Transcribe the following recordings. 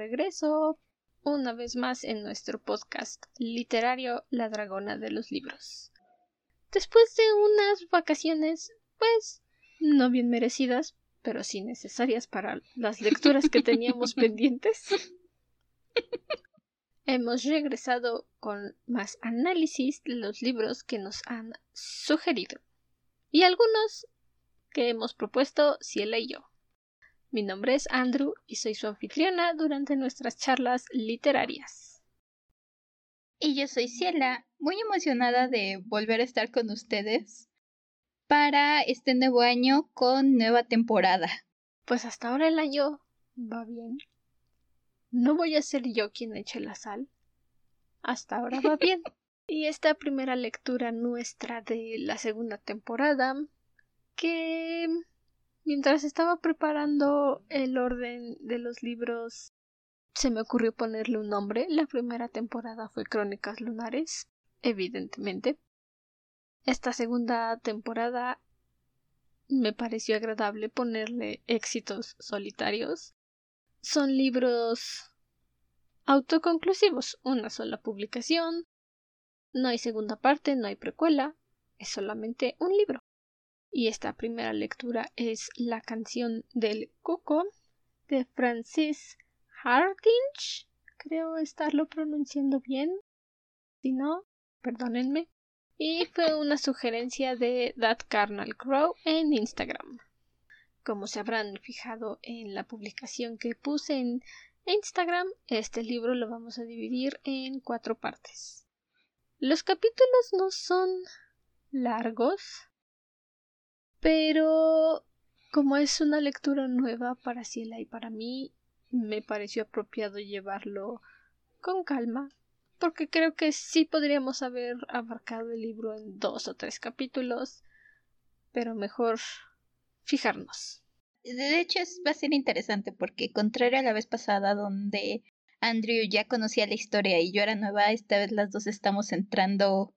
regreso una vez más en nuestro podcast literario La Dragona de los Libros. Después de unas vacaciones, pues, no bien merecidas, pero sí necesarias para las lecturas que teníamos pendientes, hemos regresado con más análisis de los libros que nos han sugerido y algunos que hemos propuesto Ciela y yo. Mi nombre es Andrew y soy su anfitriona durante nuestras charlas literarias. Y yo soy Ciela, muy emocionada de volver a estar con ustedes para este nuevo año con nueva temporada. Pues hasta ahora el año va bien. No voy a ser yo quien eche la sal. Hasta ahora va bien. y esta primera lectura nuestra de la segunda temporada, que Mientras estaba preparando el orden de los libros, se me ocurrió ponerle un nombre. La primera temporada fue Crónicas Lunares, evidentemente. Esta segunda temporada me pareció agradable ponerle éxitos solitarios. Son libros autoconclusivos, una sola publicación. No hay segunda parte, no hay precuela, es solamente un libro. Y esta primera lectura es la canción del Cuco de Francis Hardinge. Creo estarlo pronunciando bien. Si no, perdónenme. Y fue una sugerencia de That Carnal Crow en Instagram. Como se habrán fijado en la publicación que puse en Instagram, este libro lo vamos a dividir en cuatro partes. Los capítulos no son largos, pero como es una lectura nueva para Ciela y para mí, me pareció apropiado llevarlo con calma, porque creo que sí podríamos haber abarcado el libro en dos o tres capítulos, pero mejor fijarnos. De hecho, va a ser interesante porque, contrario a la vez pasada donde Andrew ya conocía la historia y yo era nueva, esta vez las dos estamos entrando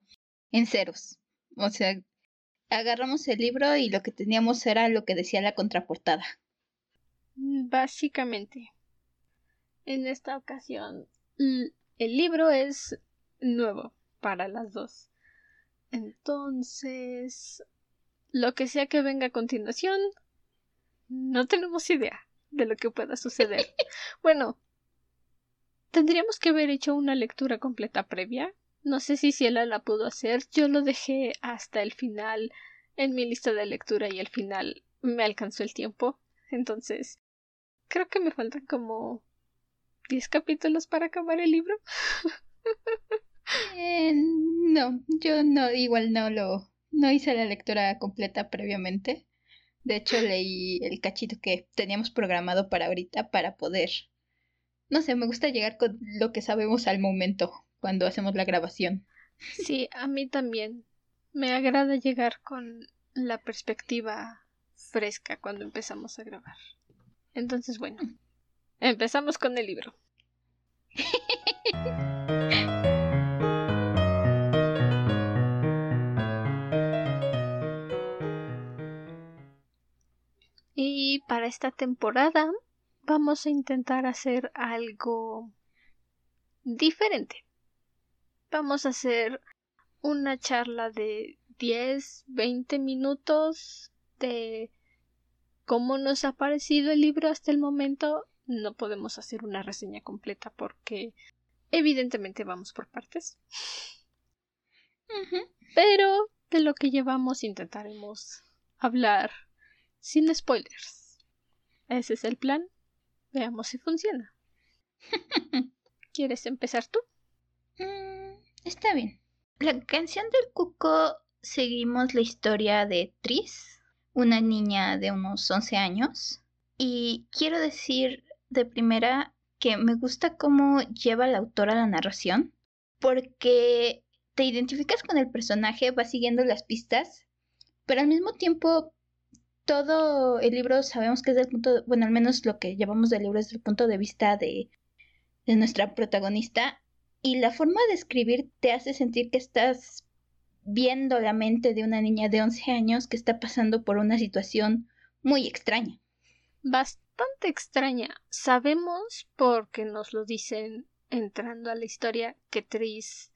en ceros. O sea, agarramos el libro y lo que teníamos era lo que decía la contraportada. Básicamente. En esta ocasión, el libro es nuevo para las dos. Entonces, lo que sea que venga a continuación, no tenemos idea de lo que pueda suceder. bueno, tendríamos que haber hecho una lectura completa previa no sé si Ciela la pudo hacer. Yo lo dejé hasta el final en mi lista de lectura y al final me alcanzó el tiempo. Entonces, creo que me faltan como 10 capítulos para acabar el libro. eh, no, yo no, igual no lo, no hice la lectura completa previamente. De hecho, leí el cachito que teníamos programado para ahorita para poder. No sé, me gusta llegar con lo que sabemos al momento cuando hacemos la grabación. Sí, a mí también. Me agrada llegar con la perspectiva fresca cuando empezamos a grabar. Entonces, bueno, empezamos con el libro. y para esta temporada vamos a intentar hacer algo diferente vamos a hacer una charla de 10, 20 minutos de cómo nos ha parecido el libro hasta el momento. No podemos hacer una reseña completa porque evidentemente vamos por partes. Pero de lo que llevamos intentaremos hablar sin spoilers. Ese es el plan. Veamos si funciona. ¿Quieres empezar tú? Mm, Está bien. La canción del cuco seguimos la historia de Tris, una niña de unos 11 años. Y quiero decir de primera que me gusta cómo lleva la autora la narración, porque te identificas con el personaje, vas siguiendo las pistas, pero al mismo tiempo todo el libro sabemos que es del punto, bueno, al menos lo que llevamos del libro es del punto de vista de, de nuestra protagonista y la forma de escribir te hace sentir que estás viendo la mente de una niña de 11 años que está pasando por una situación muy extraña. bastante extraña. Sabemos, porque nos lo dicen entrando a la historia, que Tris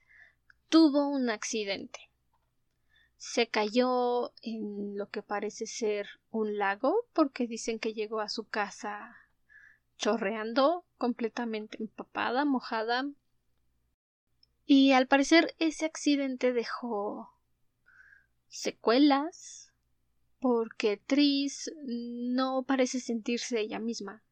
tuvo un accidente. Se cayó en lo que parece ser un lago, porque dicen que llegó a su casa chorreando, completamente empapada, mojada. Y al parecer ese accidente dejó secuelas, porque Tris no parece sentirse ella misma.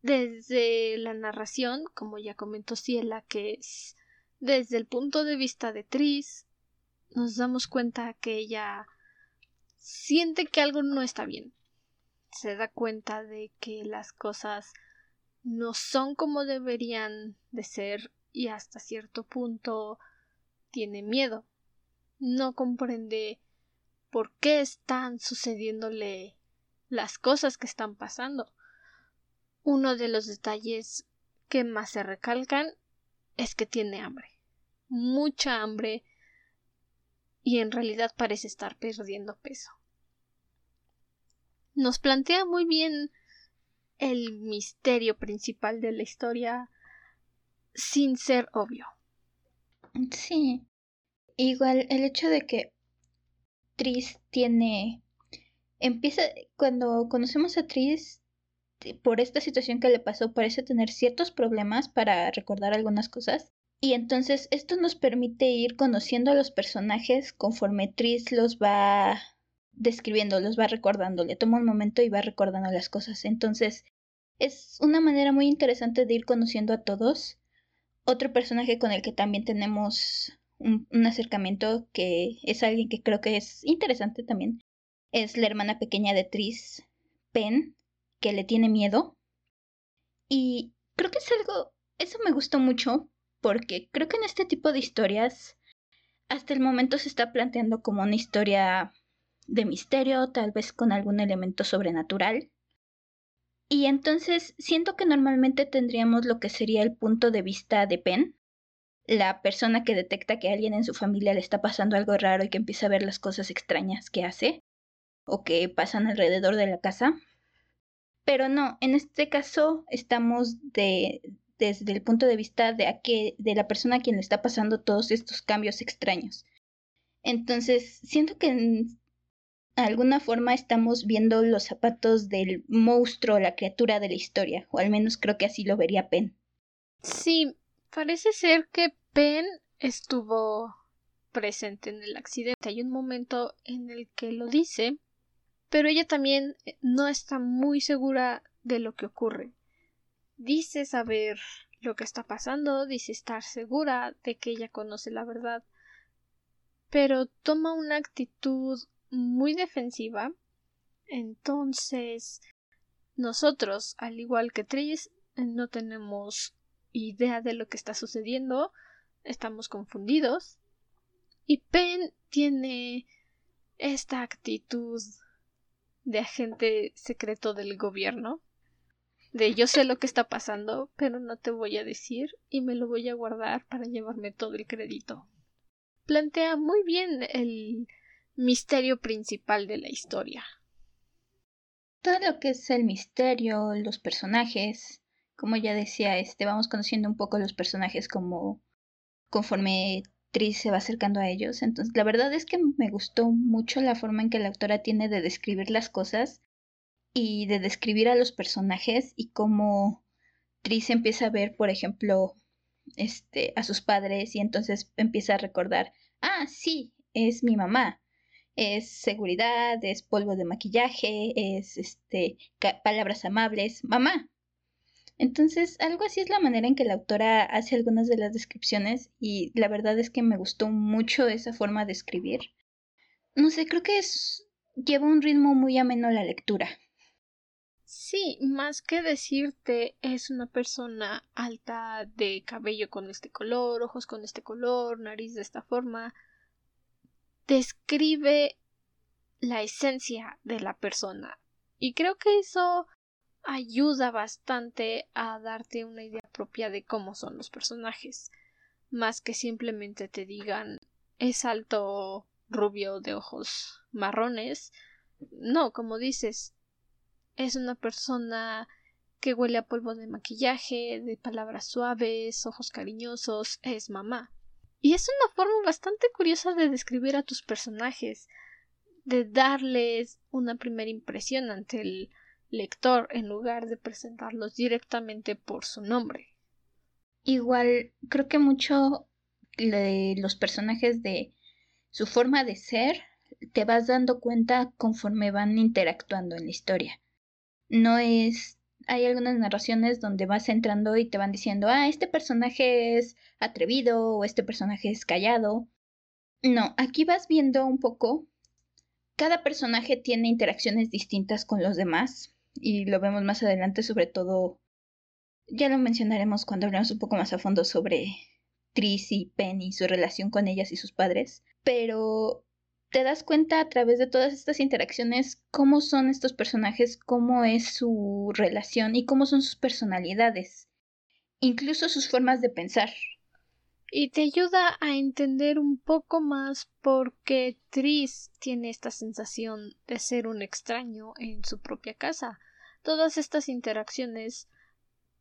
Desde la narración, como ya comentó Ciela, que es desde el punto de vista de Tris, nos damos cuenta que ella siente que algo no está bien. Se da cuenta de que las cosas no son como deberían de ser y hasta cierto punto tiene miedo. No comprende por qué están sucediéndole las cosas que están pasando. Uno de los detalles que más se recalcan es que tiene hambre. Mucha hambre y en realidad parece estar perdiendo peso. Nos plantea muy bien el misterio principal de la historia sin ser obvio. Sí. Igual el hecho de que Tris tiene empieza cuando conocemos a Tris por esta situación que le pasó parece tener ciertos problemas para recordar algunas cosas y entonces esto nos permite ir conociendo a los personajes conforme Tris los va describiendo, los va recordando, le toma un momento y va recordando las cosas. Entonces es una manera muy interesante de ir conociendo a todos. Otro personaje con el que también tenemos un, acercamiento que es alguien que creo que es interesante también es la hermana pequeña de Tris, Pen, que le tiene miedo. Y creo que es algo, eso me gustó mucho porque creo que en este tipo de historias hasta el momento se está planteando como una historia de misterio, tal vez con algún elemento sobrenatural. Y entonces siento que normalmente tendríamos lo que sería el punto de vista de Pen, la persona que detecta que alguien en su familia le está pasando algo raro y que empieza a ver las cosas extrañas que hace o que pasan alrededor de la casa. Pero no, en este caso estamos de, desde el punto de vista de, de la persona a quien le está pasando todos estos cambios extraños. Entonces, siento que alguna forma estamos viendo los zapatos del monstruo, la criatura de la historia, o al menos creo que así lo vería Penn. Sí, parece ser que Penn estuvo presente en el accidente. Hay un momento en el que lo dice, pero ella también no está muy segura de lo que ocurre dice saber lo que está pasando, dice estar segura de que ella conoce la verdad, pero toma una actitud muy defensiva. Entonces, nosotros, al igual que Tris, no tenemos idea de lo que está sucediendo, estamos confundidos. Y Pen tiene esta actitud de agente secreto del gobierno de yo sé lo que está pasando, pero no te voy a decir y me lo voy a guardar para llevarme todo el crédito. Plantea muy bien el misterio principal de la historia. Todo lo que es el misterio, los personajes, como ya decía, este vamos conociendo un poco los personajes como conforme Tris se va acercando a ellos. Entonces, la verdad es que me gustó mucho la forma en que la autora tiene de describir las cosas y de describir a los personajes y cómo Tris empieza a ver, por ejemplo, este, a sus padres y entonces empieza a recordar, ah, sí, es mi mamá, es seguridad, es polvo de maquillaje, es este, palabras amables, mamá. Entonces, algo así es la manera en que la autora hace algunas de las descripciones y la verdad es que me gustó mucho esa forma de escribir. No sé, creo que es lleva un ritmo muy ameno la lectura. Sí, más que decirte es una persona alta de cabello con este color, ojos con este color, nariz de esta forma, describe la esencia de la persona. Y creo que eso ayuda bastante a darte una idea propia de cómo son los personajes, más que simplemente te digan es alto, rubio, de ojos marrones. No, como dices, es una persona que huele a polvo de maquillaje, de palabras suaves, ojos cariñosos, es mamá. Y es una forma bastante curiosa de describir a tus personajes, de darles una primera impresión ante el lector en lugar de presentarlos directamente por su nombre. Igual, creo que mucho de los personajes de su forma de ser te vas dando cuenta conforme van interactuando en la historia. No es hay algunas narraciones donde vas entrando y te van diciendo, ah, este personaje es atrevido o este personaje es callado. No, aquí vas viendo un poco. Cada personaje tiene interacciones distintas con los demás y lo vemos más adelante, sobre todo, ya lo mencionaremos cuando hablemos un poco más a fondo sobre Tris y Penny, su relación con ellas y sus padres, pero te das cuenta a través de todas estas interacciones cómo son estos personajes, cómo es su relación y cómo son sus personalidades, incluso sus formas de pensar. Y te ayuda a entender un poco más por qué Tris tiene esta sensación de ser un extraño en su propia casa. Todas estas interacciones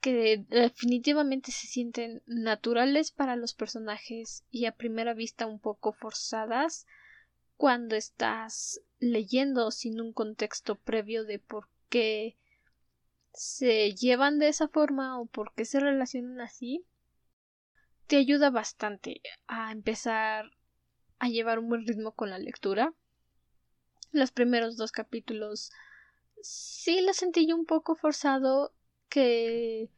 que definitivamente se sienten naturales para los personajes y a primera vista un poco forzadas, cuando estás leyendo sin un contexto previo de por qué se llevan de esa forma o por qué se relacionan así, te ayuda bastante a empezar a llevar un buen ritmo con la lectura. Los primeros dos capítulos sí lo sentí yo un poco forzado que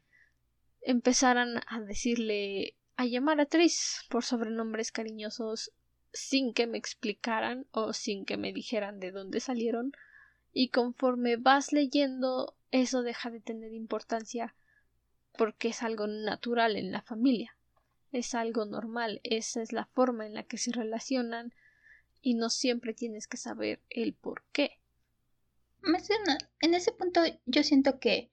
empezaran a decirle a llamar a Tris por sobrenombres cariñosos sin que me explicaran o sin que me dijeran de dónde salieron. Y conforme vas leyendo eso deja de tener importancia porque es algo natural en la familia. Es algo normal esa es la forma en la que se relacionan y no siempre tienes que saber el por qué. En ese punto yo siento que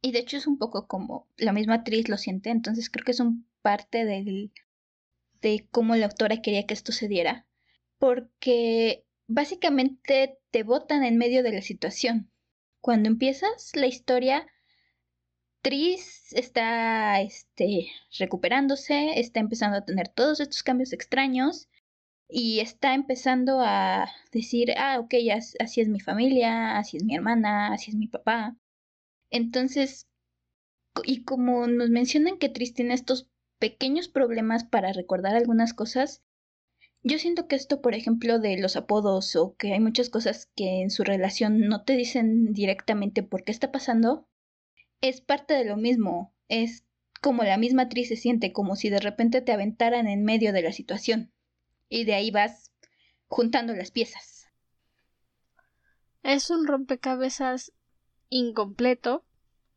y de hecho es un poco como la misma actriz lo siente entonces creo que es un parte del de cómo la autora quería que esto se diera, porque básicamente te botan en medio de la situación. Cuando empiezas la historia, Tris está este, recuperándose, está empezando a tener todos estos cambios extraños y está empezando a decir, ah, ok, así es mi familia, así es mi hermana, así es mi papá. Entonces, y como nos mencionan que Tris tiene estos pequeños problemas para recordar algunas cosas. Yo siento que esto, por ejemplo, de los apodos o que hay muchas cosas que en su relación no te dicen directamente por qué está pasando, es parte de lo mismo. Es como la misma actriz se siente, como si de repente te aventaran en medio de la situación. Y de ahí vas juntando las piezas. Es un rompecabezas incompleto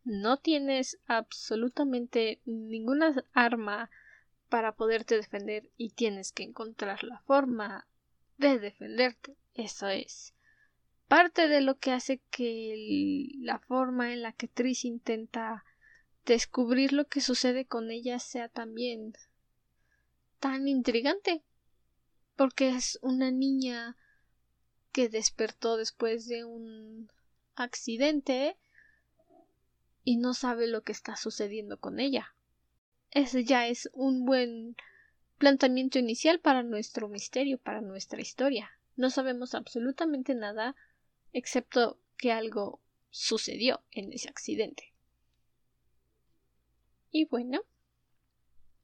no tienes absolutamente ninguna arma para poderte defender y tienes que encontrar la forma de defenderte. Eso es parte de lo que hace que la forma en la que Tris intenta descubrir lo que sucede con ella sea también tan intrigante porque es una niña que despertó después de un accidente y no sabe lo que está sucediendo con ella. Ese ya es un buen planteamiento inicial para nuestro misterio, para nuestra historia. No sabemos absolutamente nada excepto que algo sucedió en ese accidente. Y bueno,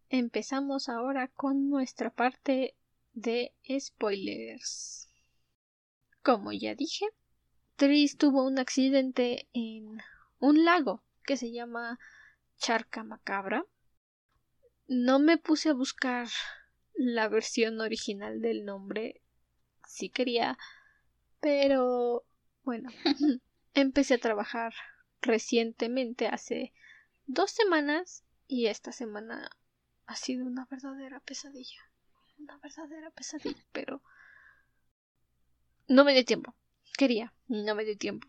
empezamos ahora con nuestra parte de spoilers. Como ya dije, Tris tuvo un accidente en un lago que se llama Charca Macabra. No me puse a buscar la versión original del nombre. Sí quería, pero bueno, empecé a trabajar recientemente, hace dos semanas, y esta semana ha sido una verdadera pesadilla. Una verdadera pesadilla, pero no me dio tiempo. Quería, no me dio tiempo.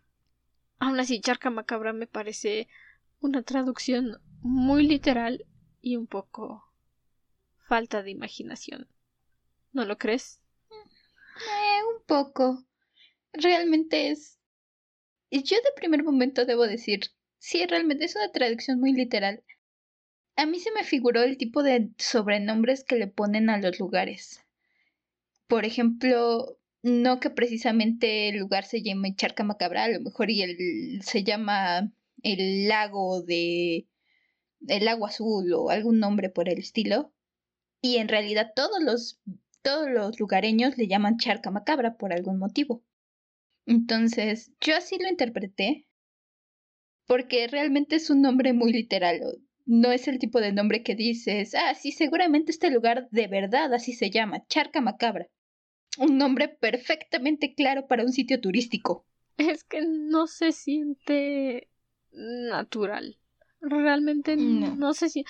Aún así, Charca Macabra me parece una traducción muy literal y un poco falta de imaginación. ¿No lo crees? Eh, un poco. Realmente es... Yo de primer momento debo decir, Sí, realmente es una traducción muy literal. A mí se me figuró el tipo de sobrenombres que le ponen a los lugares. Por ejemplo, no que precisamente el lugar se llame Charca Macabra, a lo mejor y el, se llama el lago de el lago azul o algún nombre por el estilo. Y en realidad todos los todos los lugareños le llaman Charca Macabra por algún motivo. Entonces, yo así lo interpreté porque realmente es un nombre muy literal. No es el tipo de nombre que dices, ah, sí, seguramente este lugar de verdad así se llama, Charca Macabra. Un nombre perfectamente claro para un sitio turístico. Es que no se siente natural. Realmente no, no sé si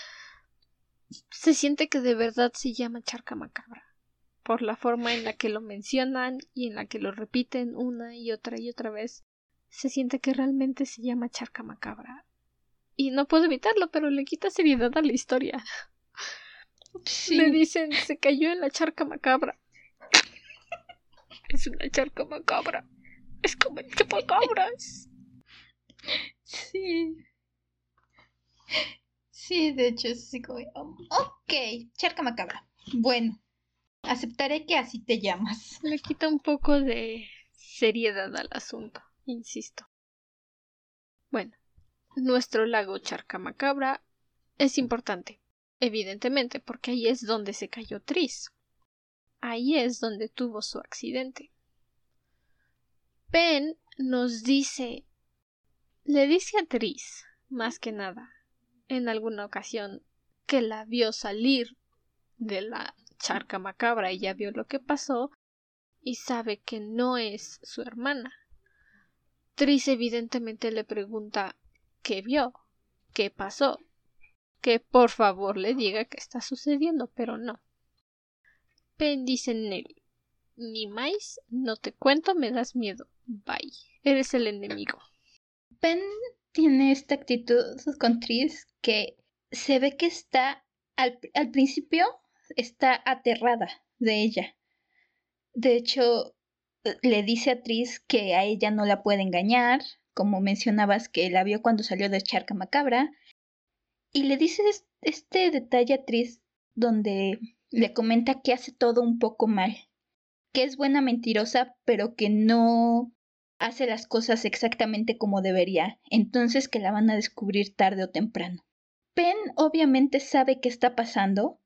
se siente que de verdad se llama charca macabra por la forma en la que lo mencionan y en la que lo repiten una y otra y otra vez se siente que realmente se llama charca macabra. Y no puedo evitarlo pero le quita seriedad a la historia. Me dicen se cayó en la charca macabra es una charca macabra. Es como el chupacabras sí Sí, de hecho, así como, ok, charca macabra. Bueno, aceptaré que así te llamas. Le quita un poco de seriedad al asunto, insisto. Bueno, nuestro lago Charca Macabra es importante, evidentemente, porque ahí es donde se cayó Tris. Ahí es donde tuvo su accidente. Ben nos dice, le dice a Tris, más que nada, en alguna ocasión que la vio salir de la charca macabra y ya vio lo que pasó y sabe que no es su hermana. Tris evidentemente le pregunta qué vio, qué pasó, que por favor le diga qué está sucediendo, pero no. Pen dice Nelly, ni más, no te cuento, me das miedo. Bye, eres el enemigo. Pen tiene esta actitud con Tris que se ve que está al, al principio está aterrada de ella. De hecho, le dice a Tris que a ella no la puede engañar, como mencionabas que la vio cuando salió de Charca Macabra, y le dice este detalle a Tris donde le comenta que hace todo un poco mal, que es buena mentirosa, pero que no hace las cosas exactamente como debería, entonces que la van a descubrir tarde o temprano. Pen obviamente sabe qué está pasando,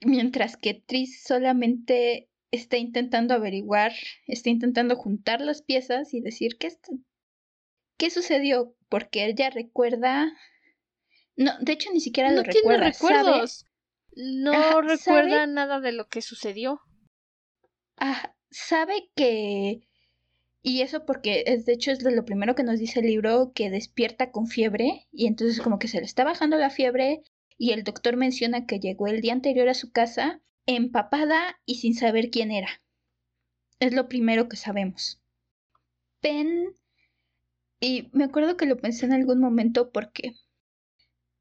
mientras que Tris solamente está intentando averiguar, está intentando juntar las piezas y decir qué, qué sucedió, porque ella recuerda... No, de hecho ni siquiera lo recuerda. recuerdos. No recuerda nada de lo que sucedió. Ah, sabe que y eso porque es de hecho es lo primero que nos dice el libro que despierta con fiebre y entonces como que se le está bajando la fiebre y el doctor menciona que llegó el día anterior a su casa empapada y sin saber quién era. Es lo primero que sabemos. Pen y me acuerdo que lo pensé en algún momento porque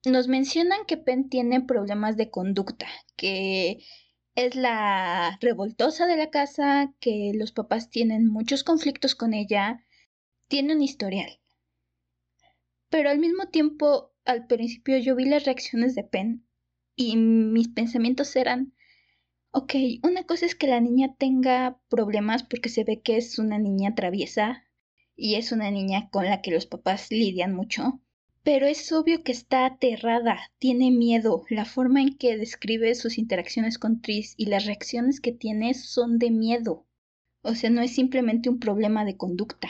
nos mencionan que Pen tiene problemas de conducta, que es la revoltosa de la casa, que los papás tienen muchos conflictos con ella, tiene un historial. Pero al mismo tiempo, al principio yo vi las reacciones de Pen y mis pensamientos eran, ok, una cosa es que la niña tenga problemas porque se ve que es una niña traviesa y es una niña con la que los papás lidian mucho, pero es obvio que está aterrada, tiene miedo. La forma en que describe sus interacciones con Tris y las reacciones que tiene son de miedo. O sea, no es simplemente un problema de conducta.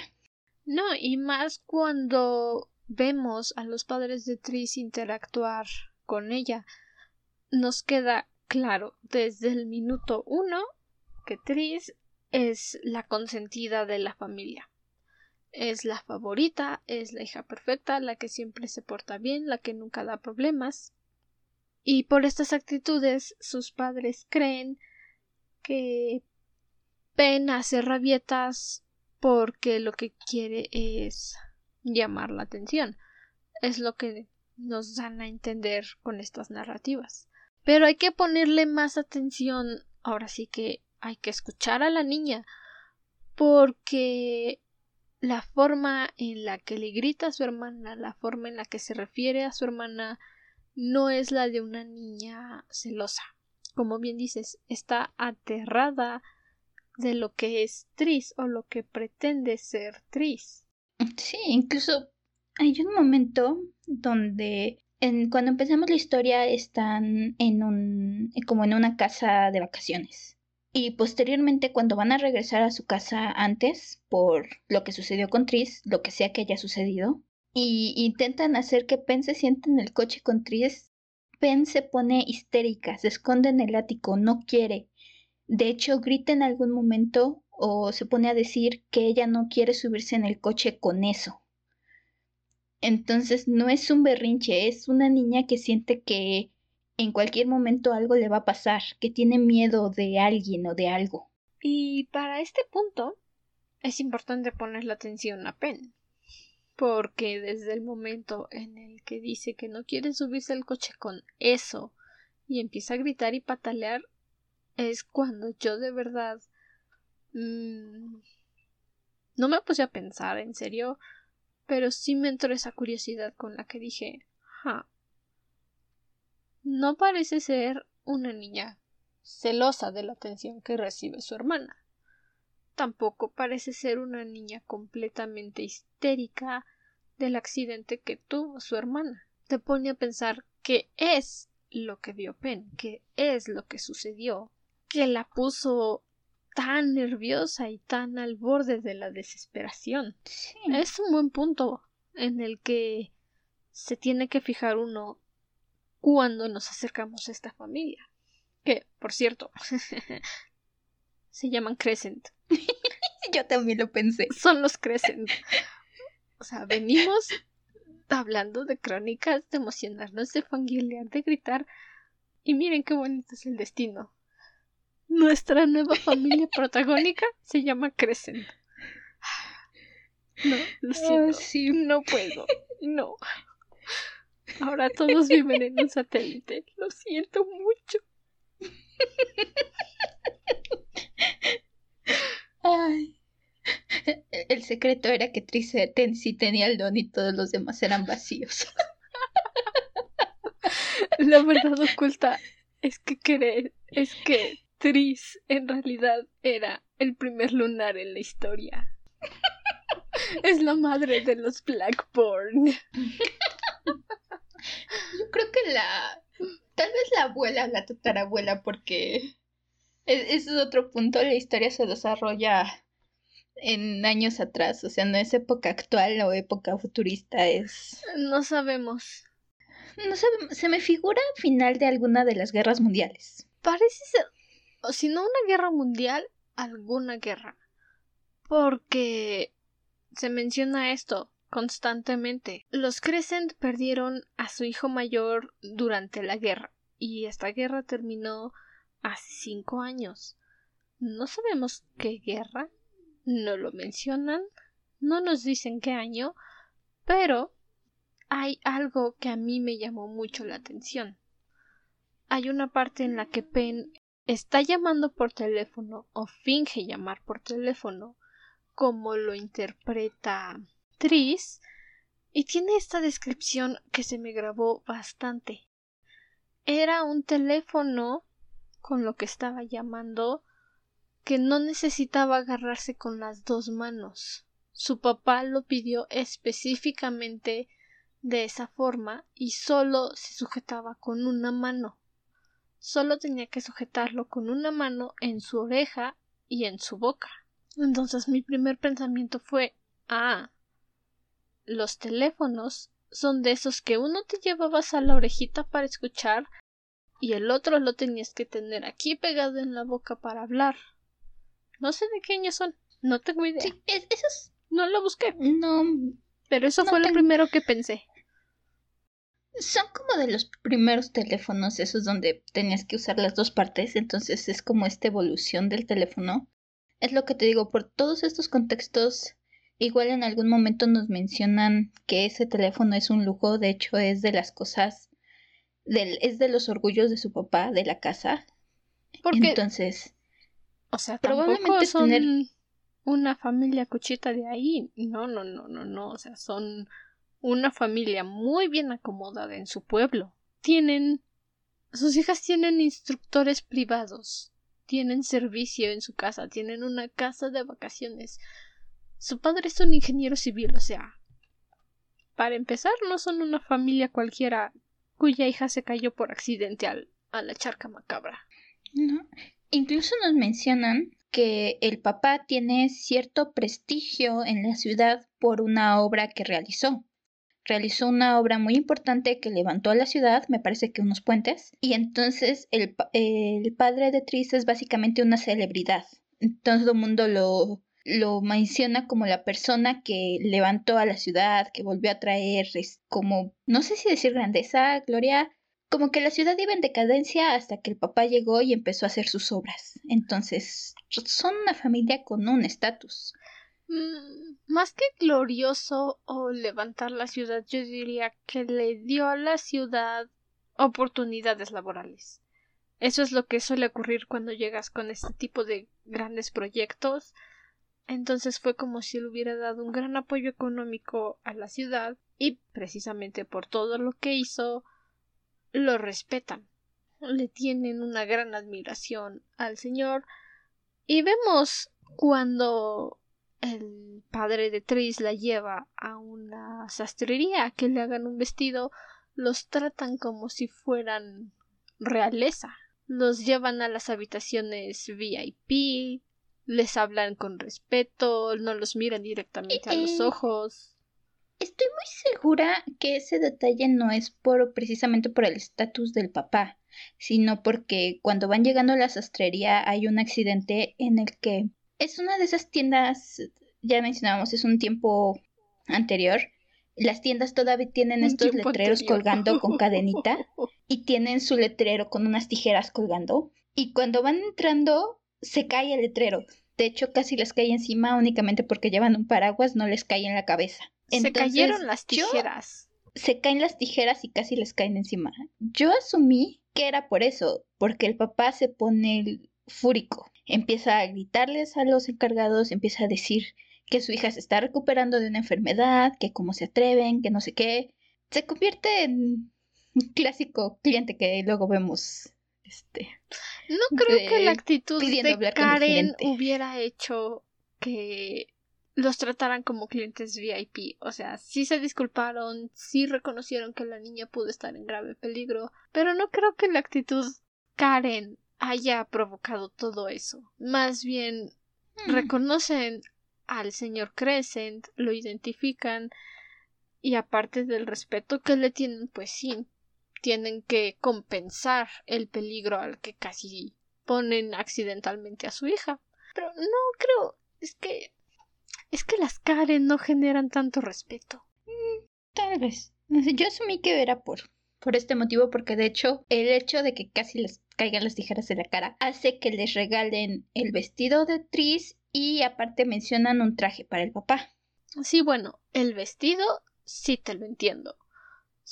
No, y más cuando vemos a los padres de Tris interactuar con ella, nos queda claro desde el minuto uno que Tris es la consentida de la familia es la favorita, es la hija perfecta, la que siempre se porta bien, la que nunca da problemas. Y por estas actitudes sus padres creen que Pen hace rabietas porque lo que quiere es llamar la atención. Es lo que nos dan a entender con estas narrativas. Pero hay que ponerle más atención. Ahora sí que hay que escuchar a la niña porque la forma en la que le grita a su hermana, la forma en la que se refiere a su hermana, no es la de una niña celosa. Como bien dices, está aterrada de lo que es Tris o lo que pretende ser Tris. Sí, incluso hay un momento donde en, cuando empezamos la historia están en un como en una casa de vacaciones. Y posteriormente cuando van a regresar a su casa antes por lo que sucedió con Tris, lo que sea que haya sucedido, y intentan hacer que Pen se siente en el coche con Tris, Pen se pone histérica, se esconde en el ático, no quiere. De hecho, grita en algún momento o se pone a decir que ella no quiere subirse en el coche con eso. Entonces no es un berrinche, es una niña que siente que en cualquier momento algo le va a pasar, que tiene miedo de alguien o de algo. Y para este punto es importante poner la atención a Pen, porque desde el momento en el que dice que no quiere subirse al coche con eso y empieza a gritar y patalear, es cuando yo de verdad mmm, no me puse a pensar en serio, pero sí me entró esa curiosidad con la que dije, ja, no parece ser una niña celosa de la atención que recibe su hermana. Tampoco parece ser una niña completamente histérica del accidente que tuvo su hermana. Te pone a pensar qué es lo que vio Pen, qué es lo que sucedió, que la puso tan nerviosa y tan al borde de la desesperación. Es un buen punto en el que se tiene que fijar uno cuando nos acercamos a esta familia. Que, por cierto, se llaman Crescent. Yo también lo pensé. Son los Crescent. O sea, venimos hablando de crónicas, de emocionarnos, de fangirlear, de gritar. Y miren qué bonito es el destino. Nuestra nueva familia protagónica se llama Crescent. No, lo siento. sí. No puedo. No. Ahora todos viven en un satélite. Lo siento mucho. Ay. El secreto era que Triceten sí tenía el don y todos los demás eran vacíos. La verdad oculta es que cree, es que Tris en realidad era el primer lunar en la historia. Es la madre de los Blackburn. Yo creo que la. Tal vez la abuela, la tatarabuela, porque. E-, ese es otro punto. La historia se desarrolla en años atrás. O sea, no es época actual o época futurista. Es. No sabemos. No sabemos. Se me figura final de alguna de las guerras mundiales. Parece ser. O si no una guerra mundial, alguna guerra. Porque se menciona esto constantemente. Los Crescent perdieron a su hijo mayor durante la guerra, y esta guerra terminó hace cinco años. No sabemos qué guerra, no lo mencionan, no nos dicen qué año, pero hay algo que a mí me llamó mucho la atención. Hay una parte en la que Penn está llamando por teléfono o finge llamar por teléfono, como lo interpreta Y tiene esta descripción que se me grabó bastante. Era un teléfono con lo que estaba llamando que no necesitaba agarrarse con las dos manos. Su papá lo pidió específicamente de esa forma y solo se sujetaba con una mano. Solo tenía que sujetarlo con una mano en su oreja y en su boca. Entonces mi primer pensamiento fue ah los teléfonos son de esos que uno te llevabas a la orejita para escuchar y el otro lo tenías que tener aquí pegado en la boca para hablar. No sé de qué son, no tengo idea. Sí, esos no lo busqué. No, pero eso fue lo primero que pensé. Son como de los primeros teléfonos, esos donde tenías que usar las dos partes, entonces es como esta evolución del teléfono. Es lo que te digo, por todos estos contextos Igual en algún momento nos mencionan que ese teléfono es un lujo, de hecho es de las cosas, del, es de los orgullos de su papá, de la casa. Porque, Entonces, o sea, probablemente son, tener... una familia cuchita de ahí. No, no, no, no, no. O sea, son una familia muy bien acomodada en su pueblo. Tienen. Sus hijas tienen instructores privados. Tienen servicio en su casa. Tienen una casa de vacaciones. Su padre es un ingeniero civil, o sea. Para empezar, no son una familia cualquiera cuya hija se cayó por accidente al, a la charca macabra. No. Incluso nos mencionan que el papá tiene cierto prestigio en la ciudad por una obra que realizó. Realizó una obra muy importante que levantó a la ciudad, me parece que unos puentes, y entonces el, el padre de Tris es básicamente una celebridad. Todo el mundo lo, lo menciona como la persona que levantó a la ciudad, que volvió a traer como, no sé si decir grandeza, gloria, como que la ciudad iba en decadencia hasta que el papá llegó y empezó a hacer sus obras. Entonces, son una familia con un estatus. Mm, más que glorioso o levantar la ciudad, yo diría que le dio a la ciudad oportunidades laborales. Eso es lo que suele ocurrir cuando llegas con este tipo de grandes proyectos. Entonces fue como si le hubiera dado un gran apoyo económico a la ciudad y precisamente por todo lo que hizo lo respetan, le tienen una gran admiración al señor y vemos cuando el padre de Tris la lleva a una sastrería que le hagan un vestido, los tratan como si fueran realeza. Los llevan a las habitaciones VIP, les hablan con respeto, no los miran directamente a los ojos. Estoy muy segura que ese detalle no es por precisamente por el estatus del papá, sino porque cuando van llegando a la sastrería hay un accidente en el que es una de esas tiendas, ya mencionábamos, es un tiempo anterior. Las tiendas todavía tienen estos letreros colgando con cadenita y tienen su letrero con unas tijeras colgando. Y cuando van entrando, se cae el letrero. De hecho, casi les cae encima únicamente porque llevan un paraguas, no les cae en la cabeza se cayeron las tijeras. se caen las tijeras y casi les caen encima. Yo asumí que era por eso, porque el papá se pone fúrico. Empieza a gritarles a los encargados, empieza a decir que su hija se está recuperando de una enfermedad, que cómo se atreven, que no sé qué. Se convierte en un clásico cliente que luego vemos este no creo que la actitud de Karen hubiera hecho que los trataran como clientes VIP. O sea, sí se disculparon, sí reconocieron que la niña pudo estar en grave peligro, pero no creo que la actitud Karen haya provocado todo eso. Más bien hmm. reconocen al señor Crescent, lo identifican y aparte del respeto que le tienen, pues sí, tienen que compensar el peligro al que casi ponen accidentalmente a su hija. Pero no creo, es que es que las Karen no generan tanto respeto. Mm, tal vez. Yo asumí que era por, por este motivo, porque de hecho el hecho de que casi les caigan las tijeras en la cara hace que les regalen el vestido de Tris y aparte mencionan un traje para el papá. Sí, bueno, el vestido sí te lo entiendo.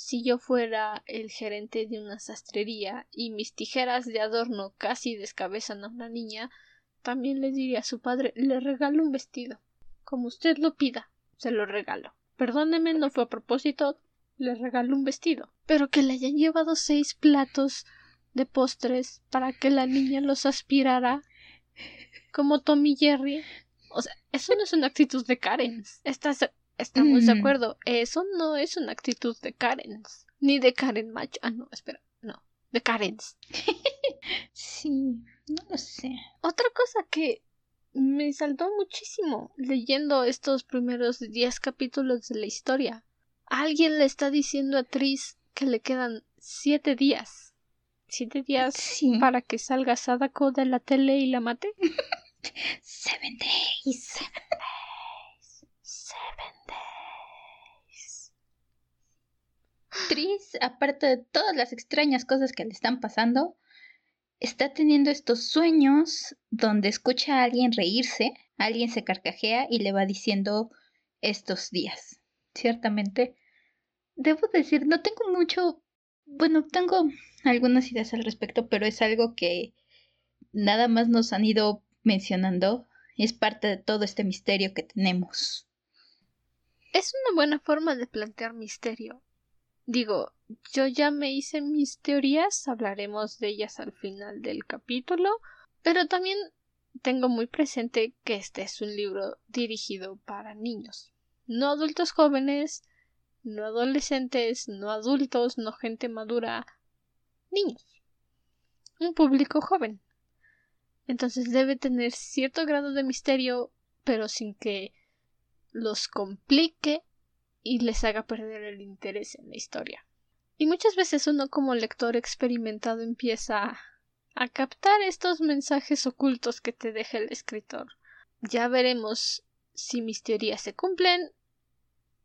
Si yo fuera el gerente de una sastrería y mis tijeras de adorno casi descabezan a una niña, también le diría a su padre le regalo un vestido. Como usted lo pida, se lo regalo. Perdóneme, no fue a propósito, le regalo un vestido. Pero que le hayan llevado seis platos de postres para que la niña los aspirara como Tommy Jerry. O sea, eso no es una actitud de Karen. ¿Estás, estamos de mm. acuerdo. Eso no es una actitud de Karen. Ni de Karen macho. Ah, no, espera. No. De Karen. sí, no lo sé. Otra cosa que me saltó muchísimo leyendo estos primeros diez capítulos de la historia. Alguien le está diciendo a Tris que le quedan siete días. Siete días para que salga Sadako de la tele y la mate. Seven days. Seven days. Seven days. Tris, aparte de todas las extrañas cosas que le están pasando, está teniendo estos sueños donde escucha a alguien reírse, alguien se carcajea y le va diciendo estos días. Ciertamente, debo decir, no tengo mucho, bueno, tengo algunas ideas al respecto, pero es algo que nada más nos han ido mencionando Es parte de todo este misterio que tenemos. Es una buena forma de plantear misterio. Digo, yo ya me hice mis teorías, hablaremos de ellas al final del capítulo, pero también tengo muy presente que este es un libro dirigido para niños, no adultos jóvenes, no adolescentes, no adultos, no gente madura, niños. Un público joven. Entonces debe tener cierto grado de misterio, pero sin que los complique y les haga perder el interés en la historia. Y muchas veces uno como lector experimentado empieza a captar estos mensajes ocultos que te deja el escritor. Ya veremos si mis teorías se cumplen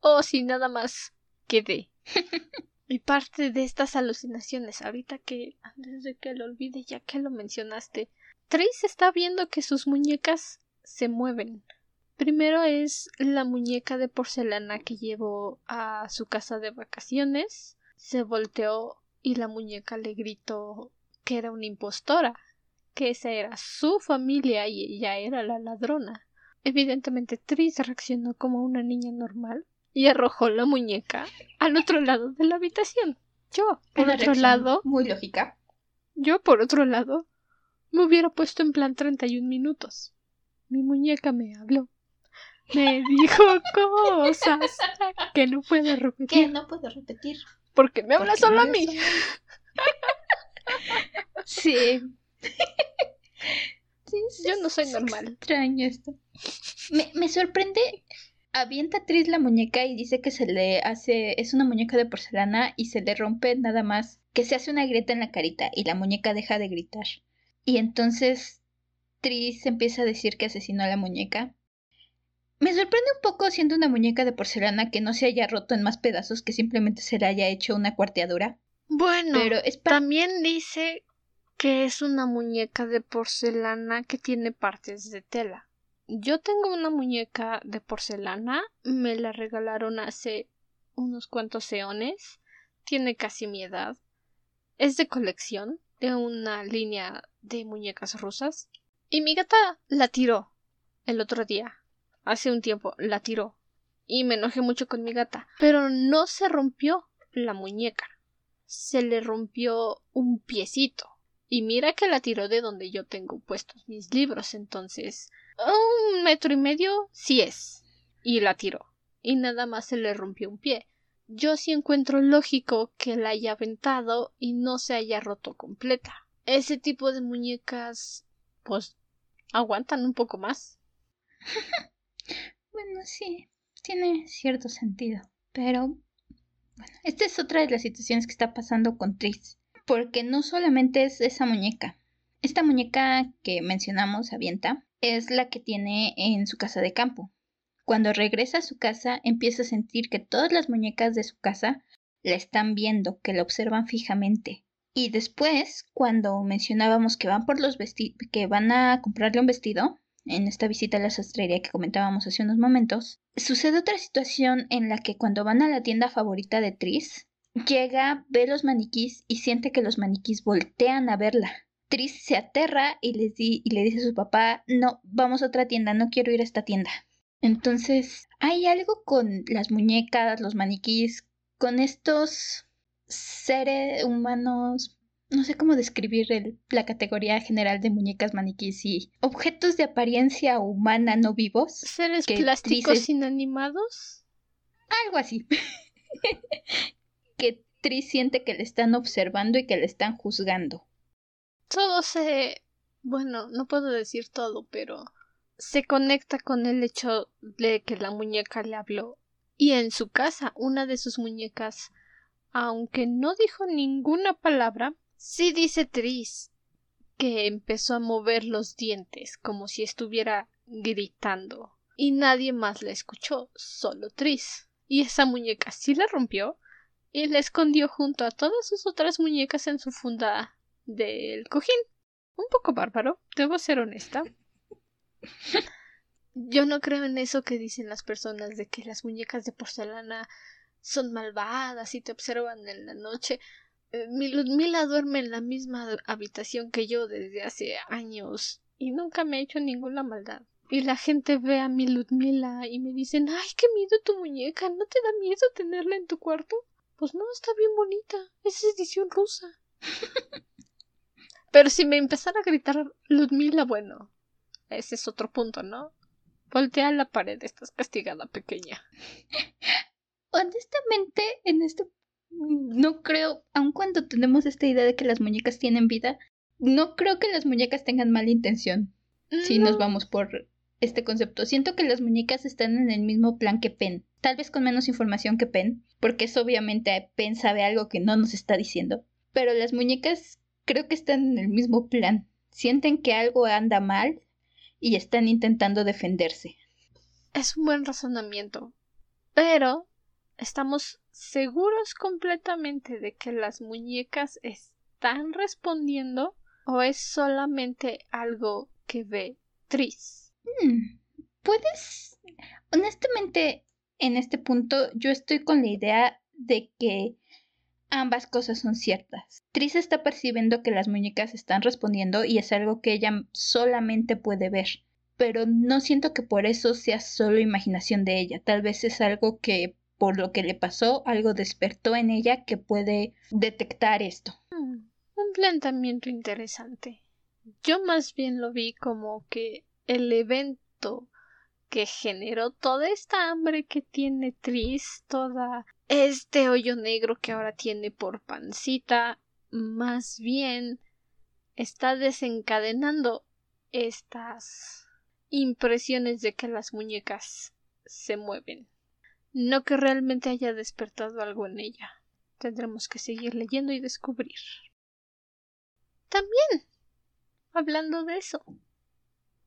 o si nada más quedé. y parte de estas alucinaciones, ahorita que antes de que lo olvide, ya que lo mencionaste, Trace está viendo que sus muñecas se mueven. Primero es la muñeca de porcelana que llevó a su casa de vacaciones. Se volteó y la muñeca le gritó que era una impostora, que esa era su familia y ella era la ladrona. Evidentemente Tris reaccionó como una niña normal y arrojó la muñeca al otro lado de la habitación. Yo, por otro lado. Muy lógica. Yo, por otro lado, me hubiera puesto en plan 31 minutos. Mi muñeca me habló. Me dijo cosas que no puedo repetir. Que no puedo repetir. Porque me habla solo a mí. sí. Yo no soy normal. Extraño esto. Me, me sorprende. Avienta Tris la muñeca y dice que se le hace. Es una muñeca de porcelana y se le rompe nada más. Que se hace una grieta en la carita y la muñeca deja de gritar. Y entonces Tris empieza a decir que asesinó a la muñeca. Me sorprende un poco siendo una muñeca de porcelana que no se haya roto en más pedazos que simplemente se le haya hecho una cuarteadura. Bueno, pero también dice que es una muñeca de porcelana que tiene partes de tela. Yo tengo una muñeca de porcelana, me la regalaron hace unos cuantos eones, tiene casi mi edad, es de colección, de una línea de muñecas rusas, y mi gata la tiró el otro día, hace un tiempo, la tiró, y me enojé mucho con mi gata, pero no se rompió la muñeca, se le rompió un piecito y mira que la tiró de donde yo tengo puestos mis libros, entonces un metro y medio sí es. Y la tiró. Y nada más se le rompió un pie. Yo sí encuentro lógico que la haya aventado y no se haya roto completa. Ese tipo de muñecas, pues, aguantan un poco más. bueno, sí, tiene cierto sentido. Pero, bueno, esta es otra de las situaciones que está pasando con Tris porque no solamente es esa muñeca. Esta muñeca que mencionamos, Avienta, es la que tiene en su casa de campo. Cuando regresa a su casa, empieza a sentir que todas las muñecas de su casa la están viendo, que la observan fijamente. Y después, cuando mencionábamos que van por los que van a comprarle un vestido, en esta visita a la sastrería que comentábamos hace unos momentos, sucede otra situación en la que cuando van a la tienda favorita de Tris, Llega, ve los maniquís y siente que los maniquís voltean a verla. Tris se aterra y, les y le dice a su papá, no, vamos a otra tienda, no quiero ir a esta tienda. Entonces, hay algo con las muñecas, los maniquís, con estos seres humanos, no sé cómo describir la categoría general de muñecas, maniquís y objetos de apariencia humana no vivos. ¿Seres plásticos inanimados? Algo así. que Tris siente que le están observando y que le están juzgando. Todo se... bueno, no puedo decir todo, pero se conecta con el hecho de que la muñeca le habló. Y en su casa, una de sus muñecas, aunque no dijo ninguna palabra, sí dice Tris que empezó a mover los dientes como si estuviera gritando. Y nadie más la escuchó, solo Tris. Y esa muñeca sí la rompió, y la escondió junto a todas sus otras muñecas en su funda del cojín. Un poco bárbaro, debo ser honesta. Yo no creo en eso que dicen las personas de que las muñecas de porcelana son malvadas y te observan en la noche. Eh, mi Ludmila duerme en la misma habitación que yo desde hace años y nunca me ha hecho ninguna maldad. y la gente ve a mi Ludmila y me dicen, ay, qué miedo tu muñeca, ¿no te da miedo tenerla en tu cuarto? Pues no, está bien bonita, es edición rusa. Pero si me empezara a gritar Ludmila, bueno, ese es otro punto, ¿no? Voltea a la pared, estás castigada, pequeña. Honestamente, en este no creo, aun cuando tenemos esta idea de que las muñecas tienen vida, no creo que las muñecas tengan mala intención. Si nos vamos por este concepto. Siento que las muñecas están en el mismo plan que Pen. Tal vez con menos información que Pen, porque es obviamente Pen sabe algo que no nos está diciendo. Pero las muñecas creo que están en el mismo plan. Sienten que algo anda mal y están intentando defenderse. Es un buen razonamiento. Pero estamos seguros completamente de que las muñecas están respondiendo o es solamente algo que ve Tris. Hmm, Puedes. Honestamente, en este punto yo estoy con la idea de que ambas cosas son ciertas. Tris está percibiendo que las muñecas están respondiendo y es algo que ella solamente puede ver. Pero no siento que por eso sea solo imaginación de ella. Tal vez es algo que por lo que le pasó, algo despertó en ella que puede detectar esto. Hmm, un planteamiento interesante. Yo más bien lo vi como que el evento que generó toda esta hambre que tiene Tris, toda este hoyo negro que ahora tiene por pancita, más bien está desencadenando estas impresiones de que las muñecas se mueven. No que realmente haya despertado algo en ella. Tendremos que seguir leyendo y descubrir. También, hablando de eso,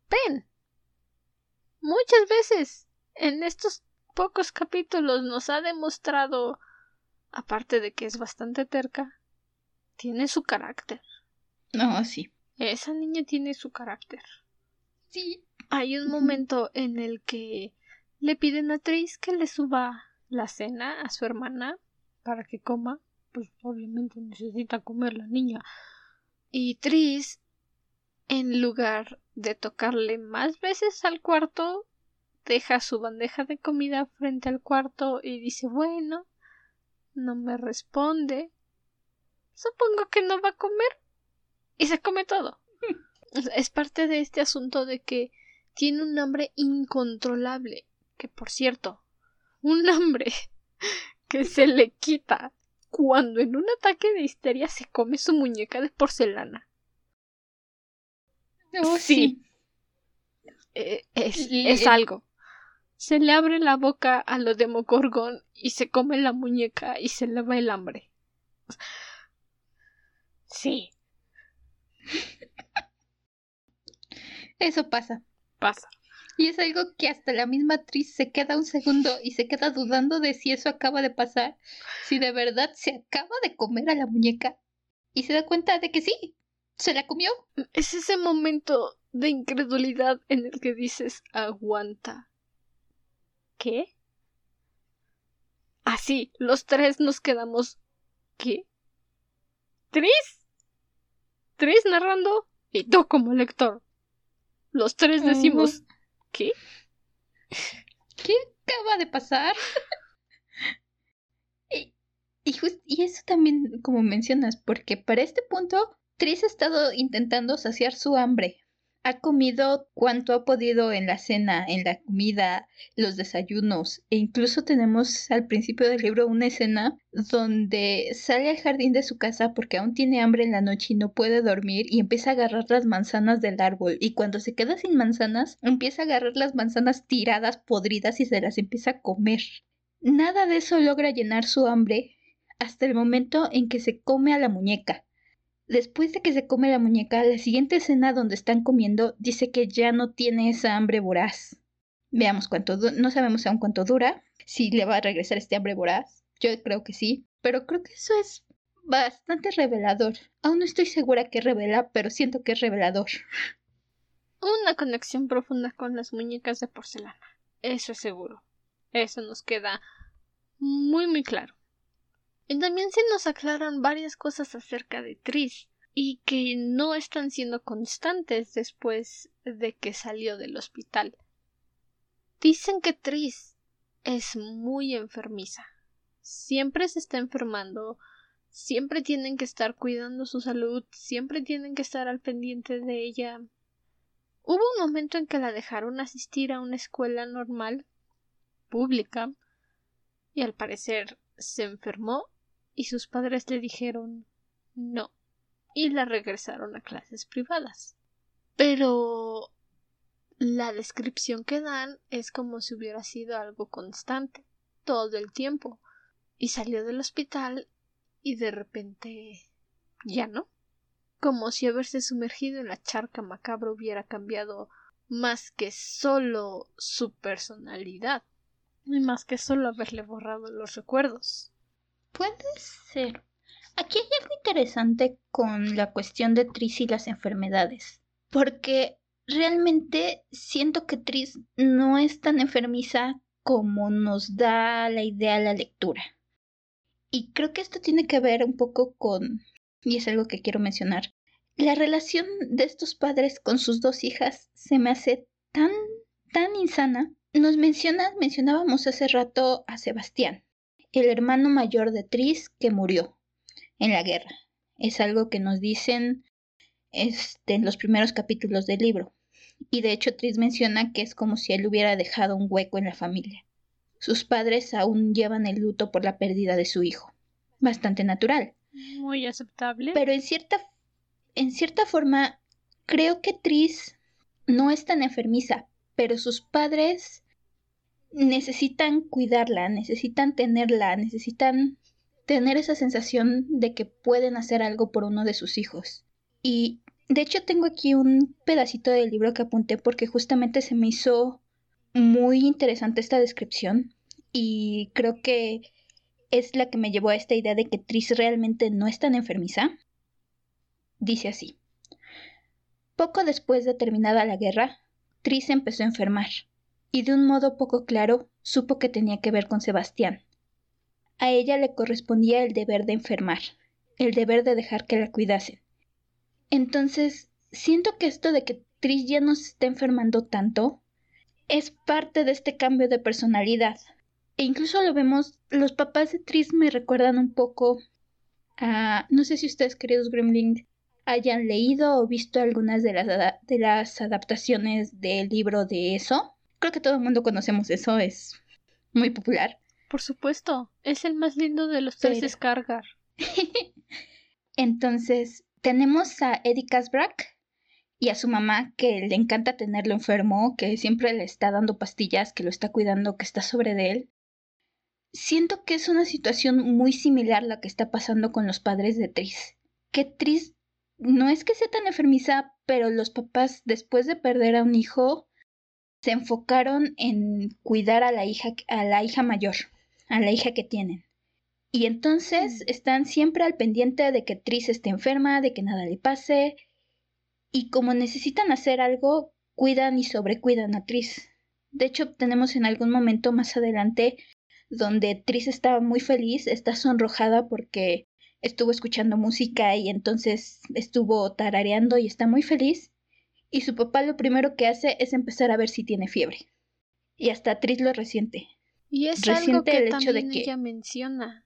Pen. Muchas veces en estos pocos capítulos nos ha demostrado, aparte de que es bastante terca, tiene su carácter. No, sí. Esa niña tiene su carácter. Sí. Hay un momento en el que le piden a Tris que le suba la cena a su hermana para que coma. Pues obviamente necesita comer la niña. Y Tris, en lugar de tocarle más veces al cuarto, deja su bandeja de comida frente al cuarto y dice bueno, no me responde. Supongo que no va a comer. Y se come todo. es parte de este asunto de que tiene un hambre incontrolable que por cierto, un hambre que se le quita cuando en un ataque de histeria se come su muñeca de porcelana. Oh, sí. Eh, es, es, algo. Se le abre la boca a lo Demogorgon y se come la muñeca y se le va el hambre. Sí. Eso pasa. Pasa. Y es algo que hasta la misma actriz se queda un segundo y se queda dudando de si eso acaba de pasar, si de verdad se acaba de comer a la muñeca. Y se da cuenta de que sí, se la comió. Es ese momento de incredulidad en el que dices aguanta. ¿Qué? Así, los tres nos quedamos. ¿Qué? ¿Tris? ¿Tris narrando? Y tú como lector. Los tres decimos. ¿Qué? ¿Qué acaba de pasar? y, y, eso también, como mencionas, porque para este punto, Tris ha estado intentando saciar su hambre ha comido cuanto ha podido en la cena, en la comida, los desayunos, e incluso tenemos al principio del libro una escena donde sale al jardín de su casa porque aún tiene hambre en la noche y no puede dormir y empieza a agarrar las manzanas del árbol y cuando se queda sin manzanas empieza a agarrar las manzanas tiradas, podridas y se las empieza a comer. Nada de eso logra llenar su hambre hasta el momento en que se come a la muñeca. Después de que se come la muñeca, la siguiente escena donde están comiendo dice que ya no tiene esa hambre voraz. Veamos cuánto, no sabemos aún cuánto dura, si le va a regresar este hambre voraz. Yo creo que sí, pero creo que eso es bastante revelador. Aún no estoy segura que revela, pero siento que es revelador. Una conexión profunda con las muñecas de porcelana. Eso es seguro. Eso nos queda muy muy claro. Y también se nos aclaran varias cosas acerca de Tris y que no están siendo constantes después de que salió del hospital. Dicen que Tris es muy enfermiza. Siempre se está enfermando, siempre tienen que estar cuidando su salud, siempre tienen que estar al pendiente de ella. Hubo un momento en que la dejaron asistir a una escuela normal, pública, y al parecer se enfermó y sus padres le dijeron no y la regresaron a clases privadas. Pero la descripción que dan es como si hubiera sido algo constante, todo el tiempo. Y salió del hospital y de repente ya no. Como si haberse sumergido en la charca macabra hubiera cambiado más que solo su personalidad, y más que solo haberle borrado los recuerdos. Puede ser. Aquí hay algo interesante con la cuestión de Tris y las enfermedades, porque realmente siento que Tris no es tan enfermiza como nos da la idea la lectura. Y creo que esto tiene que ver un poco con, y es algo que quiero mencionar, la relación de estos padres con sus dos hijas se me hace tan, tan insana. Nos menciona, mencionábamos hace rato a Sebastián, el hermano mayor de Tris que murió en la guerra. Es algo que nos dicen este, en los primeros capítulos del libro. Y de hecho Tris menciona que es como si él hubiera dejado un hueco en la familia. Sus padres aún llevan el luto por la pérdida de su hijo. Bastante natural. Muy aceptable. Pero en cierta, en cierta forma, creo que Tris no es tan enfermiza, pero sus padres necesitan cuidarla, necesitan tenerla, necesitan tener esa sensación de que pueden hacer algo por uno de sus hijos. Y de hecho tengo aquí un pedacito del libro que apunté porque justamente se me hizo muy interesante esta descripción y creo que es la que me llevó a esta idea de que Tris realmente no es tan enfermiza. Dice así. Poco después de terminada la guerra, Tris empezó a enfermar, y de un modo poco claro supo que tenía que ver con Sebastián. A ella le correspondía el deber de enfermar, el deber de dejar que la cuidasen. Entonces, siento que esto de que Tris ya no se está enfermando tanto es parte de este cambio de personalidad. E incluso lo vemos, los papás de Tris me recuerdan un poco a, no sé si ustedes, queridos Gremlin, hayan leído o visto algunas de las, de las adaptaciones del libro de eso. Creo que todo el mundo conocemos eso, es muy popular. Por supuesto, es el más lindo de los tres Scargar. Entonces, tenemos a Eddie Casbrack y a su mamá que le encanta tenerlo enfermo, que siempre le está dando pastillas, que lo está cuidando, que está sobre de él. Siento que es una situación muy similar a la que está pasando con los padres de Tris. Que Tris no es que sea tan enfermiza, pero los papás, después de perder a un hijo, se enfocaron en cuidar a la hija, a la hija mayor a la hija que tienen. Y entonces mm. están siempre al pendiente de que Tris esté enferma, de que nada le pase. Y como necesitan hacer algo, cuidan y sobrecuidan a Tris. De hecho, tenemos en algún momento más adelante donde Tris está muy feliz, está sonrojada porque estuvo escuchando música y entonces estuvo tarareando y está muy feliz. Y su papá lo primero que hace es empezar a ver si tiene fiebre. Y hasta Tris lo resiente. Y es algo que también ella menciona.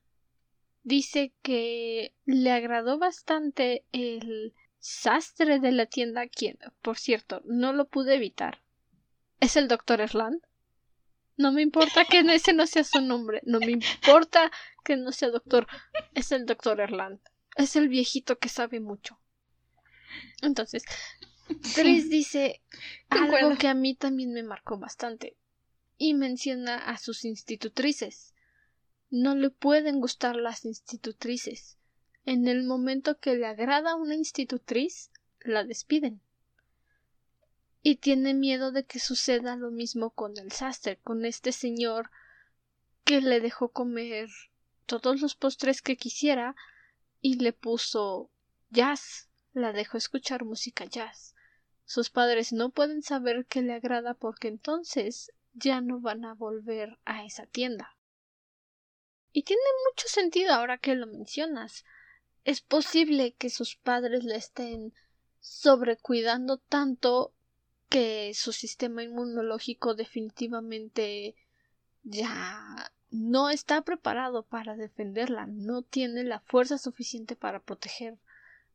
Dice que le agradó bastante el sastre de la tienda, quien, por cierto, no lo pude evitar. ¿Es el doctor Erland? No me importa que ese no sea su nombre, no me importa que no sea doctor, es el doctor Erland. Es el viejito que sabe mucho. Entonces, Tris dice algo que a mí también me marcó bastante y menciona a sus institutrices. No le pueden gustar las institutrices. En el momento que le agrada una institutriz, la despiden. Y tiene miedo de que suceda lo mismo con el sastre, con este señor que le dejó comer todos los postres que quisiera y le puso jazz, la dejó escuchar música jazz. Sus padres no pueden saber que le agrada porque entonces ya no van a volver a esa tienda. Y tiene mucho sentido ahora que lo mencionas. es posible que sus padres le estén sobrecuidando tanto que su sistema inmunológico definitivamente ya no está preparado para defenderla, no tiene la fuerza suficiente para proteger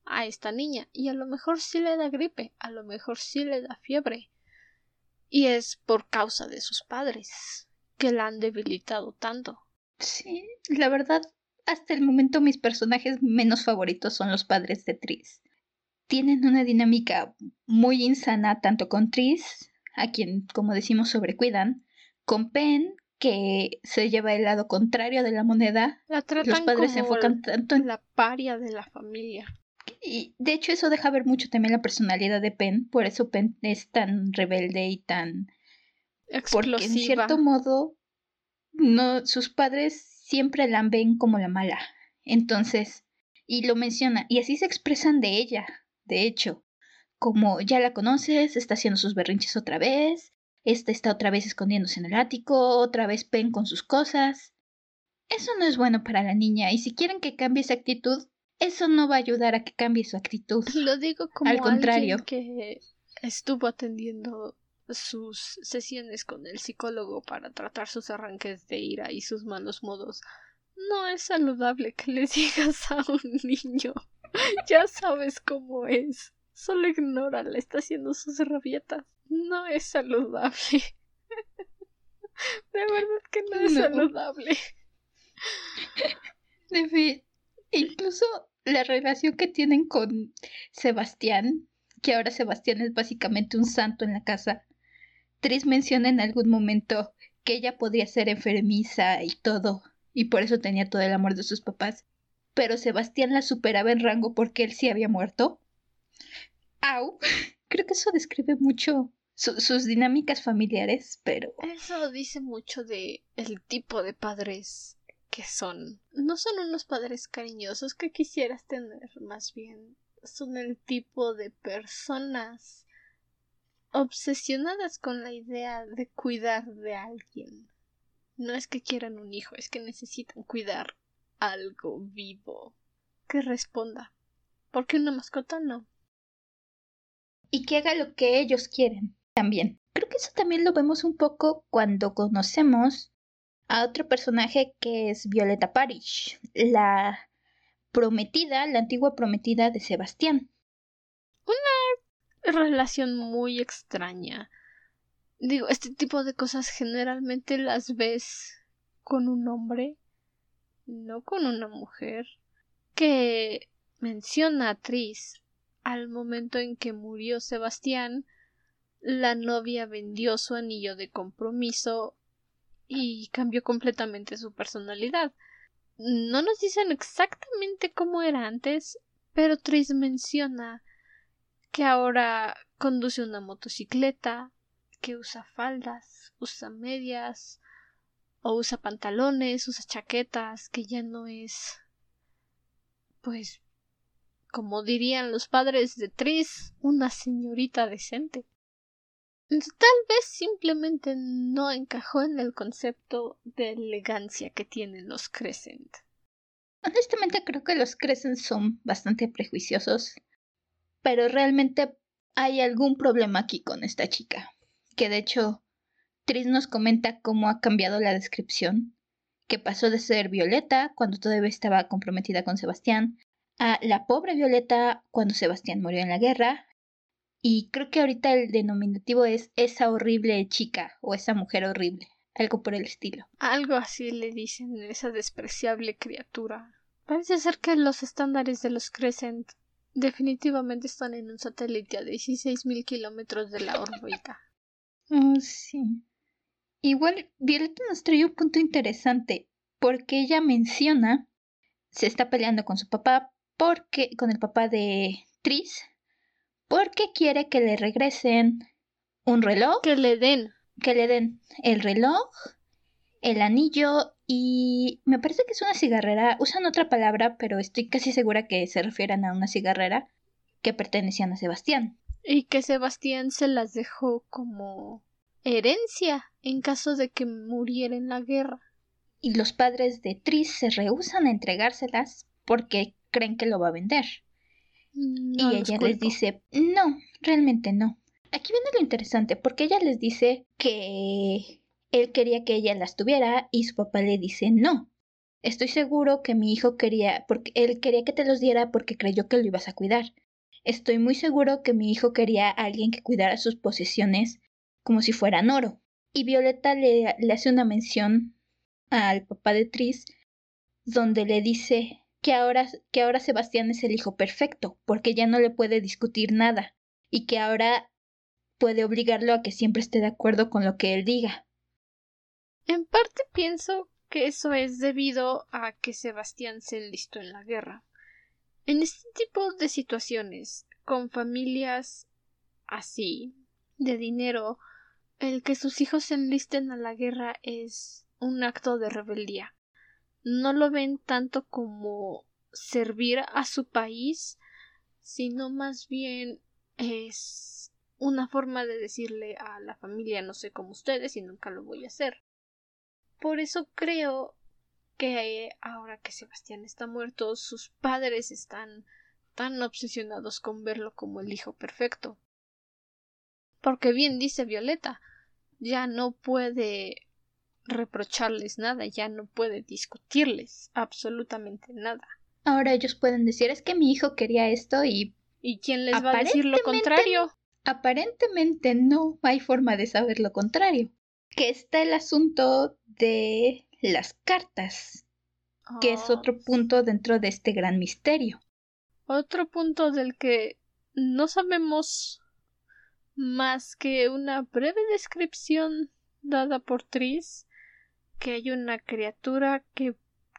a esta niña y a lo mejor sí le da gripe, a lo mejor sí le da fiebre. Y es por causa de sus padres que la han debilitado tanto. Sí, la verdad, hasta el momento mis personajes menos favoritos son los padres de Tris. Tienen una dinámica muy insana tanto con Tris, a quien, como decimos, sobrecuidan, con Pen, que se lleva el lado contrario de la moneda. La tratan los padres se enfocan tanto en la paria de la familia. Y de hecho eso deja ver mucho también la personalidad de Pen, por eso Pen es tan rebelde y tan... Porque en Explosiva. cierto modo no, sus padres siempre la ven como la mala. Entonces, y lo menciona, y así se expresan de ella, de hecho, como ya la conoces, está haciendo sus berrinches otra vez, esta está otra vez escondiéndose en el ático, otra vez Pen con sus cosas. Eso no es bueno para la niña, y si quieren que cambie esa actitud, eso no va a ayudar a que cambie su actitud. Lo digo como Al contrario. alguien que estuvo atendiendo sus sesiones con el psicólogo para tratar sus arranques de ira y sus malos modos. No es saludable que le digas a un niño. Ya sabes cómo es. Solo ignórala, está haciendo sus rabietas. No es saludable. De verdad que no es No. saludable. Incluso la relación que tienen con Sebastián, que ahora Sebastián es básicamente un santo en la casa. Tris menciona en algún momento que ella podría ser enfermiza y todo, y por eso tenía todo el amor de sus papás. Pero Sebastián la superaba en rango porque él sí había muerto. Au. Creo que eso describe mucho su- sus dinámicas familiares, pero Eso dice mucho de el tipo de padres son. No son unos padres cariñosos que quisieras tener, más bien son el tipo de personas obsesionadas con la idea de cuidar de alguien. No es que quieran un hijo, es que necesitan cuidar algo vivo que responda. Porque una mascota no. y que haga lo que ellos quieren también. Creo que eso también lo vemos un poco cuando conocemos a otro personaje que es Violeta Parish, la prometida, la antigua prometida de Sebastián. relación muy extraña. Digo, este tipo de cosas generalmente las ves con un hombre, no con una mujer, que menciona a Tris al momento en que murió Sebastián, la novia vendió su anillo de compromiso y cambió completamente su personalidad. No nos dicen exactamente cómo era antes, pero Tris menciona que ahora conduce una motocicleta, que usa faldas, usa medias, o usa pantalones, usa chaquetas, que ya no es, pues, como dirían los padres de Tris, una señorita decente. Tal vez simplemente no encajó en el concepto de elegancia que tienen los Crescent. Honestamente creo que los Crescent son bastante prejuiciosos, pero realmente hay algún problema aquí con esta chica, que de hecho Tris nos comenta cómo ha cambiado la descripción, que pasó de ser Violeta cuando todavía estaba comprometida con Sebastián, a la pobre Violeta cuando Sebastián murió en la guerra, y creo que ahorita el denominativo es esa horrible chica o esa mujer horrible, algo por el estilo. Algo así le dicen esa despreciable criatura. Parece ser que los estándares de los Crescent definitivamente están en un satélite a 16.000 kilómetros de la órbita. Oh, sí. Igual, Violeta nos trae un punto interesante, porque ella menciona, se está peleando con su papá, porque, con el papá de Tris, porque quiere que le regresen un reloj, Que le den. que le den el reloj, el anillo y me parece que es una cigarrera, usan otra palabra, pero estoy casi segura que se refieren a una cigarrera que pertenecían a Sebastián. Y que Sebastián se las dejó como herencia en caso de que muriera en la guerra. y los padres de Tris se rehúsan a entregárselas porque creen que lo va a vender. No y ella les dice, no, realmente no. Aquí viene lo interesante, porque ella les dice que él quería que ella las tuviera y su papá le dice, no. Estoy seguro que mi hijo quería, porque él quería que te los diera porque creyó que lo ibas a cuidar. Estoy muy seguro que mi hijo quería a alguien que cuidara sus posesiones como si fueran oro. Y Violeta le, le hace una mención al papá de Tris donde le dice que ahora, que ahora Sebastián es el hijo perfecto, porque ya no le puede discutir nada, y que ahora puede obligarlo a que siempre esté de acuerdo con lo que él diga. En parte pienso que eso es debido a que Sebastián se enlistó en la guerra. En este tipo de situaciones, con familias así, de dinero, el que sus hijos se enlisten a la guerra es un acto de rebeldía. No lo ven tanto como servir a su país, sino más bien es una forma de decirle a la familia no sé como ustedes y nunca lo voy a hacer. Por eso creo que ahora que Sebastián está muerto, sus padres están tan obsesionados con verlo como el hijo perfecto. Porque bien dice Violeta, ya no puede reprocharles nada, ya no puede discutirles absolutamente nada. Ahora ellos pueden decir es que mi hijo quería esto y ¿Y quién les va a decir lo contrario? aparentemente no hay forma de saber lo contrario. Que está el asunto de las cartas, que es Oh, otro punto dentro de este gran misterio. Otro punto del que no sabemos más que una breve descripción dada por Tris, que hay una criatura que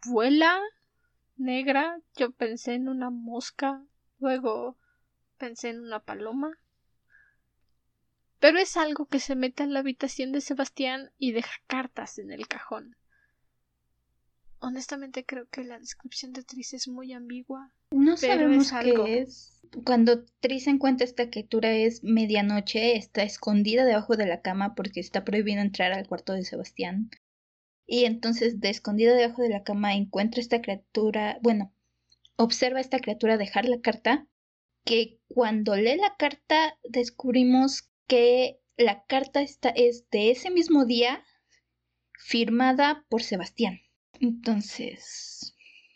vuela negra. Yo pensé en una mosca, luego pensé en una paloma. Pero es algo que se mete en la habitación de Sebastián y deja cartas en el cajón. Honestamente creo que la descripción de Tris es muy ambigua. No sabemos es algo. qué es. Cuando Tris encuentra esta criatura es medianoche, está escondida debajo de la cama porque está prohibido entrar al cuarto de Sebastián. Y entonces, de escondida debajo de la cama, encuentra esta criatura, bueno, observa a esta criatura dejar la carta, que cuando lee la carta descubrimos que la carta esta es de ese mismo día, firmada por Sebastián. Entonces,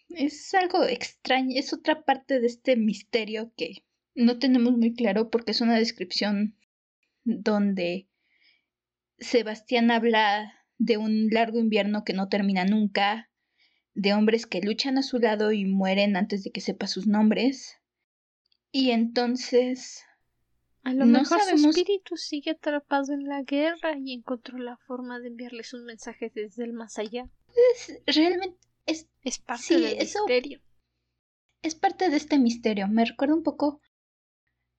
es algo extraño, es otra parte de este misterio que no tenemos muy claro porque es una descripción donde Sebastián habla de un largo invierno que no termina nunca, de hombres que luchan a su lado y mueren antes de que sepa sus nombres. Y entonces, A lo No mejor su sabemos- espíritu sigue atrapado en la guerra y encontró la forma de enviarles un mensaje desde el más allá. es, realmente es, Es parte Sí, del eso- misterio. es parte de este misterio. Me recuerda un poco...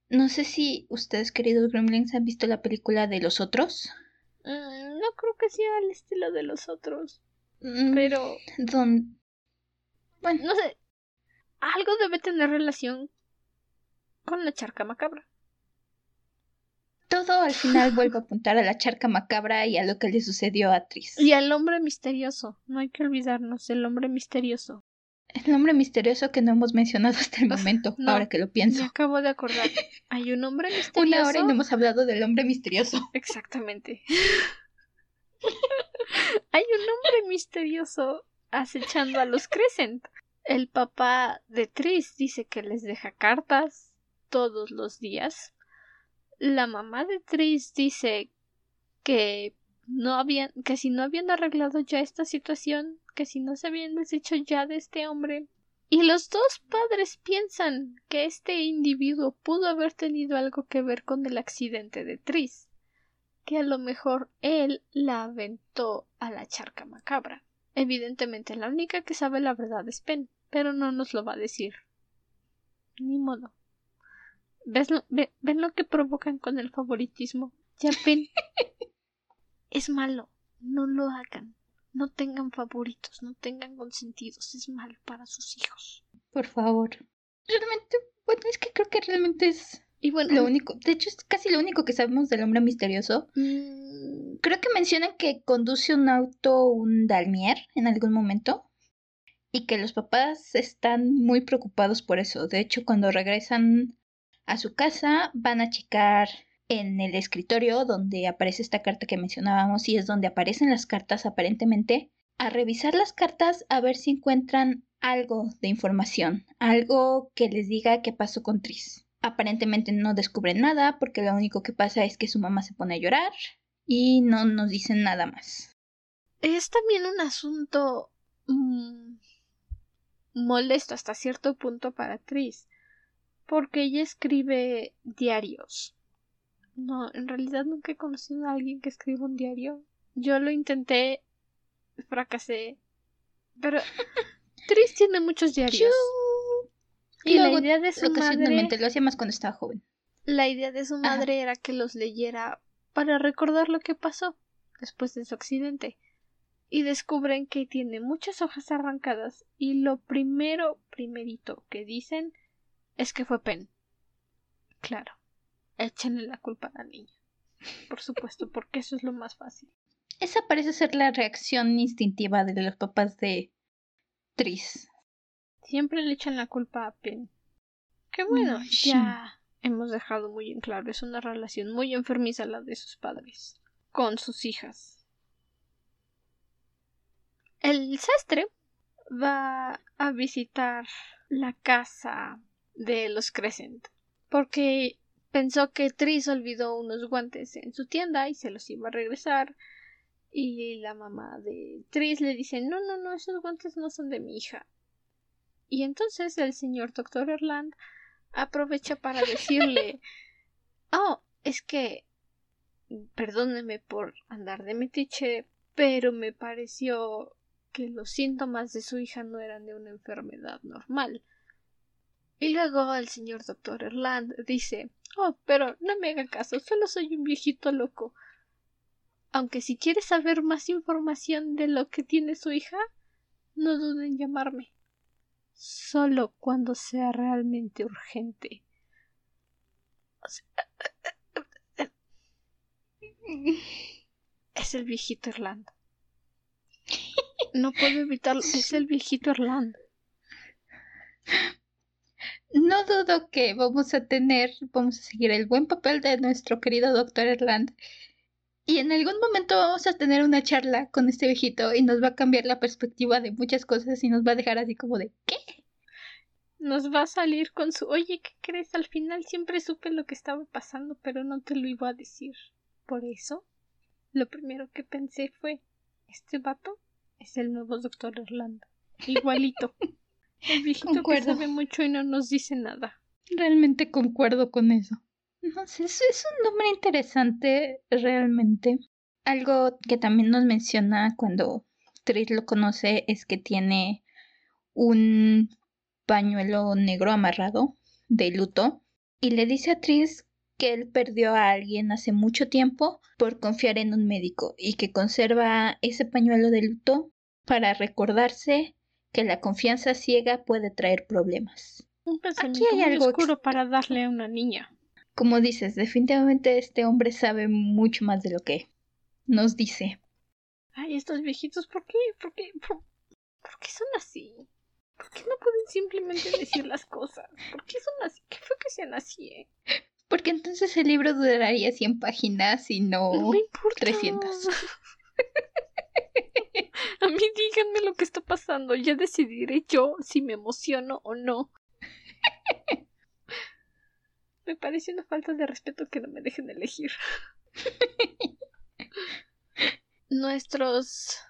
No sé si ustedes, queridos gremlins, han visto la película de los otros. Mm, no creo que sea al estilo de los otros, Mm, pero don- Bueno, no sé. Algo debe tener relación con la charca macabra. todo al final vuelve a apuntar a la charca macabra y a lo que le sucedió a Tris. Y al hombre misterioso. No hay que olvidarnos el hombre misterioso. El nombre misterioso que no hemos mencionado hasta el momento, no. ahora que lo Me pienso. acabo de acordar. Hay un hombre misterioso. Una hora y no hemos hablado del hombre misterioso. Exactamente. Hay un hombre misterioso acechando a los Crescent. El papá de Tris dice que les deja cartas todos los días. La mamá de Tris dice que no habían, que si no habían arreglado ya esta situación, que si no se habían deshecho ya de este hombre. Y los dos padres piensan que este individuo pudo haber tenido algo que ver con el accidente de Tris que a lo mejor él la aventó a la charca macabra. Evidentemente la única que sabe la verdad es Pen, pero no nos lo va a decir. Ni modo. ¿Ves lo, ve- ¿Ven lo que provocan con el favoritismo? Ya Pen. es malo. No lo hagan. No tengan favoritos, no tengan consentidos. Es malo para sus hijos. Por favor. Realmente, bueno, es que creo que realmente es Y bueno, lo único. De hecho, es casi lo único que sabemos del hombre misterioso. mm, Creo que mencionan que conduce un auto un Dalmier en algún momento. y que los papás están muy preocupados por eso. De hecho, cuando regresan a su casa, van a checar en el escritorio donde aparece esta carta que mencionábamos y es donde aparecen las cartas aparentemente, a revisar las cartas a ver si encuentran algo de información, algo que les diga qué pasó con Tris. Aparentemente no descubren nada porque lo único que pasa es que su mamá se pone a llorar y no nos dicen nada más. Es también un asunto mm, molesto hasta cierto punto para Tris, porque ella escribe diarios. No, en realidad nunca he conocido a alguien que escriba un diario. Yo lo intenté, fracasé, pero Tris tiene muchos diarios. Y la idea de su madre. lo hacía más cuando estaba joven. La idea de su madre era que los leyera para recordar lo que pasó después de su accidente. Y descubren que tiene muchas hojas arrancadas y lo primero, primerito que dicen es que fue Pen. Claro, échenle la culpa a la niña. Por supuesto, porque eso es lo más fácil. Esa parece ser la reacción instintiva de los papás de Tris. Siempre le echan la culpa a Pen. Qué bueno, ya hemos dejado muy en claro, es una relación muy enfermiza la de sus padres con sus hijas. El sastre va a visitar la casa de los Crescent porque pensó que Tris olvidó unos guantes en su tienda y se los iba a regresar y la mamá de Tris le dice no no no esos guantes no son de mi hija y entonces el señor doctor Erland aprovecha para decirle Oh, es que perdóneme por andar de metiche, pero me pareció que los síntomas de su hija no eran de una enfermedad normal. Y luego el señor doctor Erland dice Oh, pero no me haga caso, solo soy un viejito loco. Aunque si quiere saber más información de lo que tiene su hija, no duden en llamarme solo cuando sea realmente urgente. Es el viejito Irlanda. No puedo evitarlo. Es el viejito Irlanda. No dudo que vamos a tener, vamos a seguir el buen papel de nuestro querido doctor Erland. Y en algún momento vamos a tener una charla con este viejito y nos va a cambiar la perspectiva de muchas cosas y nos va a dejar así como de ¿qué? nos va a salir con su oye, ¿qué crees? Al final siempre supe lo que estaba pasando, pero no te lo iba a decir. Por eso, lo primero que pensé fue este vato es el nuevo doctor Orlando. Igualito. El viejito que sabe mucho y no nos dice nada. Realmente concuerdo con eso. No sé, eso es un nombre interesante, realmente. Algo que también nos menciona cuando Tris lo conoce es que tiene un pañuelo negro amarrado de luto y le dice a Tris que él perdió a alguien hace mucho tiempo por confiar en un médico y que conserva ese pañuelo de luto para recordarse que la confianza ciega puede traer problemas. Un Aquí hay algo oscuro para darle a una niña. Como dices, definitivamente este hombre sabe mucho más de lo que nos dice. Ay, estos viejitos, ¿por qué? ¿Por qué? ¿Por, qué son así? ¿Por qué no pueden simplemente decir las cosas? ¿Por qué son así? ¿Qué fue que sean así, eh? Porque entonces el libro duraría 100 páginas y no, no 300. Díganme lo que está pasando. Ya decidiré yo si me emociono o no. Me parece una falta de respeto que no me dejen elegir. Nuestros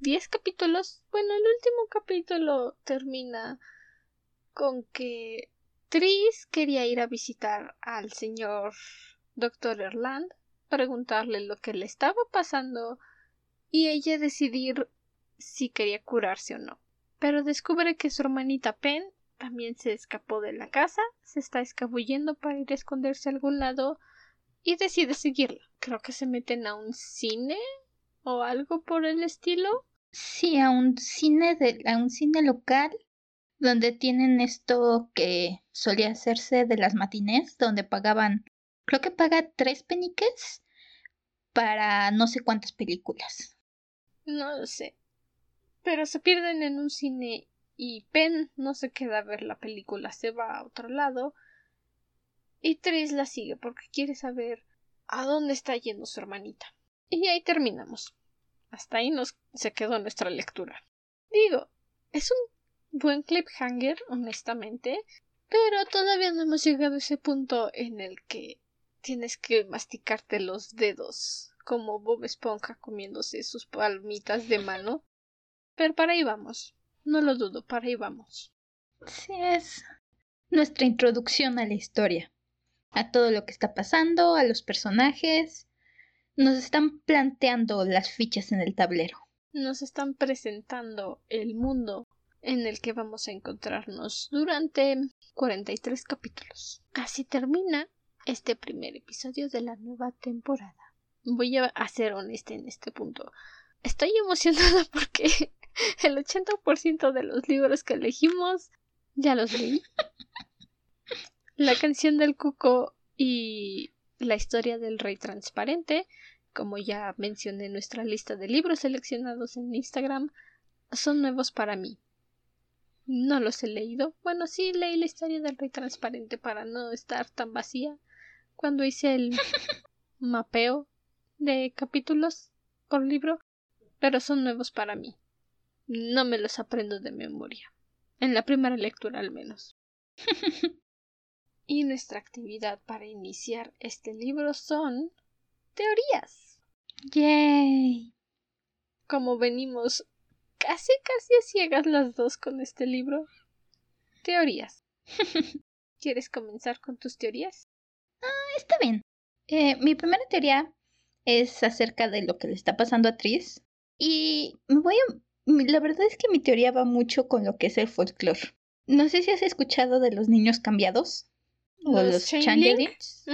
10 capítulos. Bueno, el último capítulo termina con que Tris quería ir a visitar al señor Dr. Erland, preguntarle lo que le estaba pasando y ella decidir si quería curarse o no. Pero descubre que su hermanita Pen también se escapó de la casa, se está escabullendo para ir a esconderse a algún lado y decide seguirla. Creo que se meten a un cine o algo por el estilo. Sí, a un cine de, a un cine local donde tienen esto que solía hacerse de las matines, donde pagaban, creo que paga tres peniques para no sé cuántas películas. No lo sé. Pero se pierden en un cine y Pen no se queda a ver la película, se va a otro lado y Tris la sigue porque quiere saber a dónde está yendo su hermanita. Y ahí terminamos. Hasta ahí nos se quedó nuestra lectura. Digo, es un buen cliffhanger, honestamente, pero todavía no hemos llegado a ese punto en el que tienes que masticarte los dedos, como Bob Esponja comiéndose sus palmitas de mano. Pero para ahí vamos. No lo dudo, para ahí vamos. Sí, es nuestra introducción a la historia a todo lo que está pasando, a los personajes. Nos están planteando las fichas en el tablero. Nos están presentando el mundo en el que vamos a encontrarnos durante 43 capítulos. Así termina este primer episodio de la nueva temporada. Voy a ser honesta en este punto. Estoy emocionada porque el 80% de los libros que elegimos ya los leí. La canción del cuco y la historia del rey transparente, como ya mencioné en nuestra lista de libros seleccionados en Instagram, son nuevos para mí. No los he leído. Bueno, sí leí la historia del rey transparente para no estar tan vacía cuando hice el mapeo de capítulos por libro, pero son nuevos para mí. No me los aprendo de memoria. En la primera lectura al menos. Y nuestra actividad para iniciar este libro son teorías. ¡Yay! Como venimos casi casi a ciegas las dos con este libro. Teorías. ¿Quieres comenzar con tus teorías? Ah, está bien. Eh, mi primera teoría es acerca de lo que le está pasando a Tris. Y me voy a... La verdad es que mi teoría va mucho con lo que es el folclore. No sé si has escuchado de los niños cambiados o los, changelings.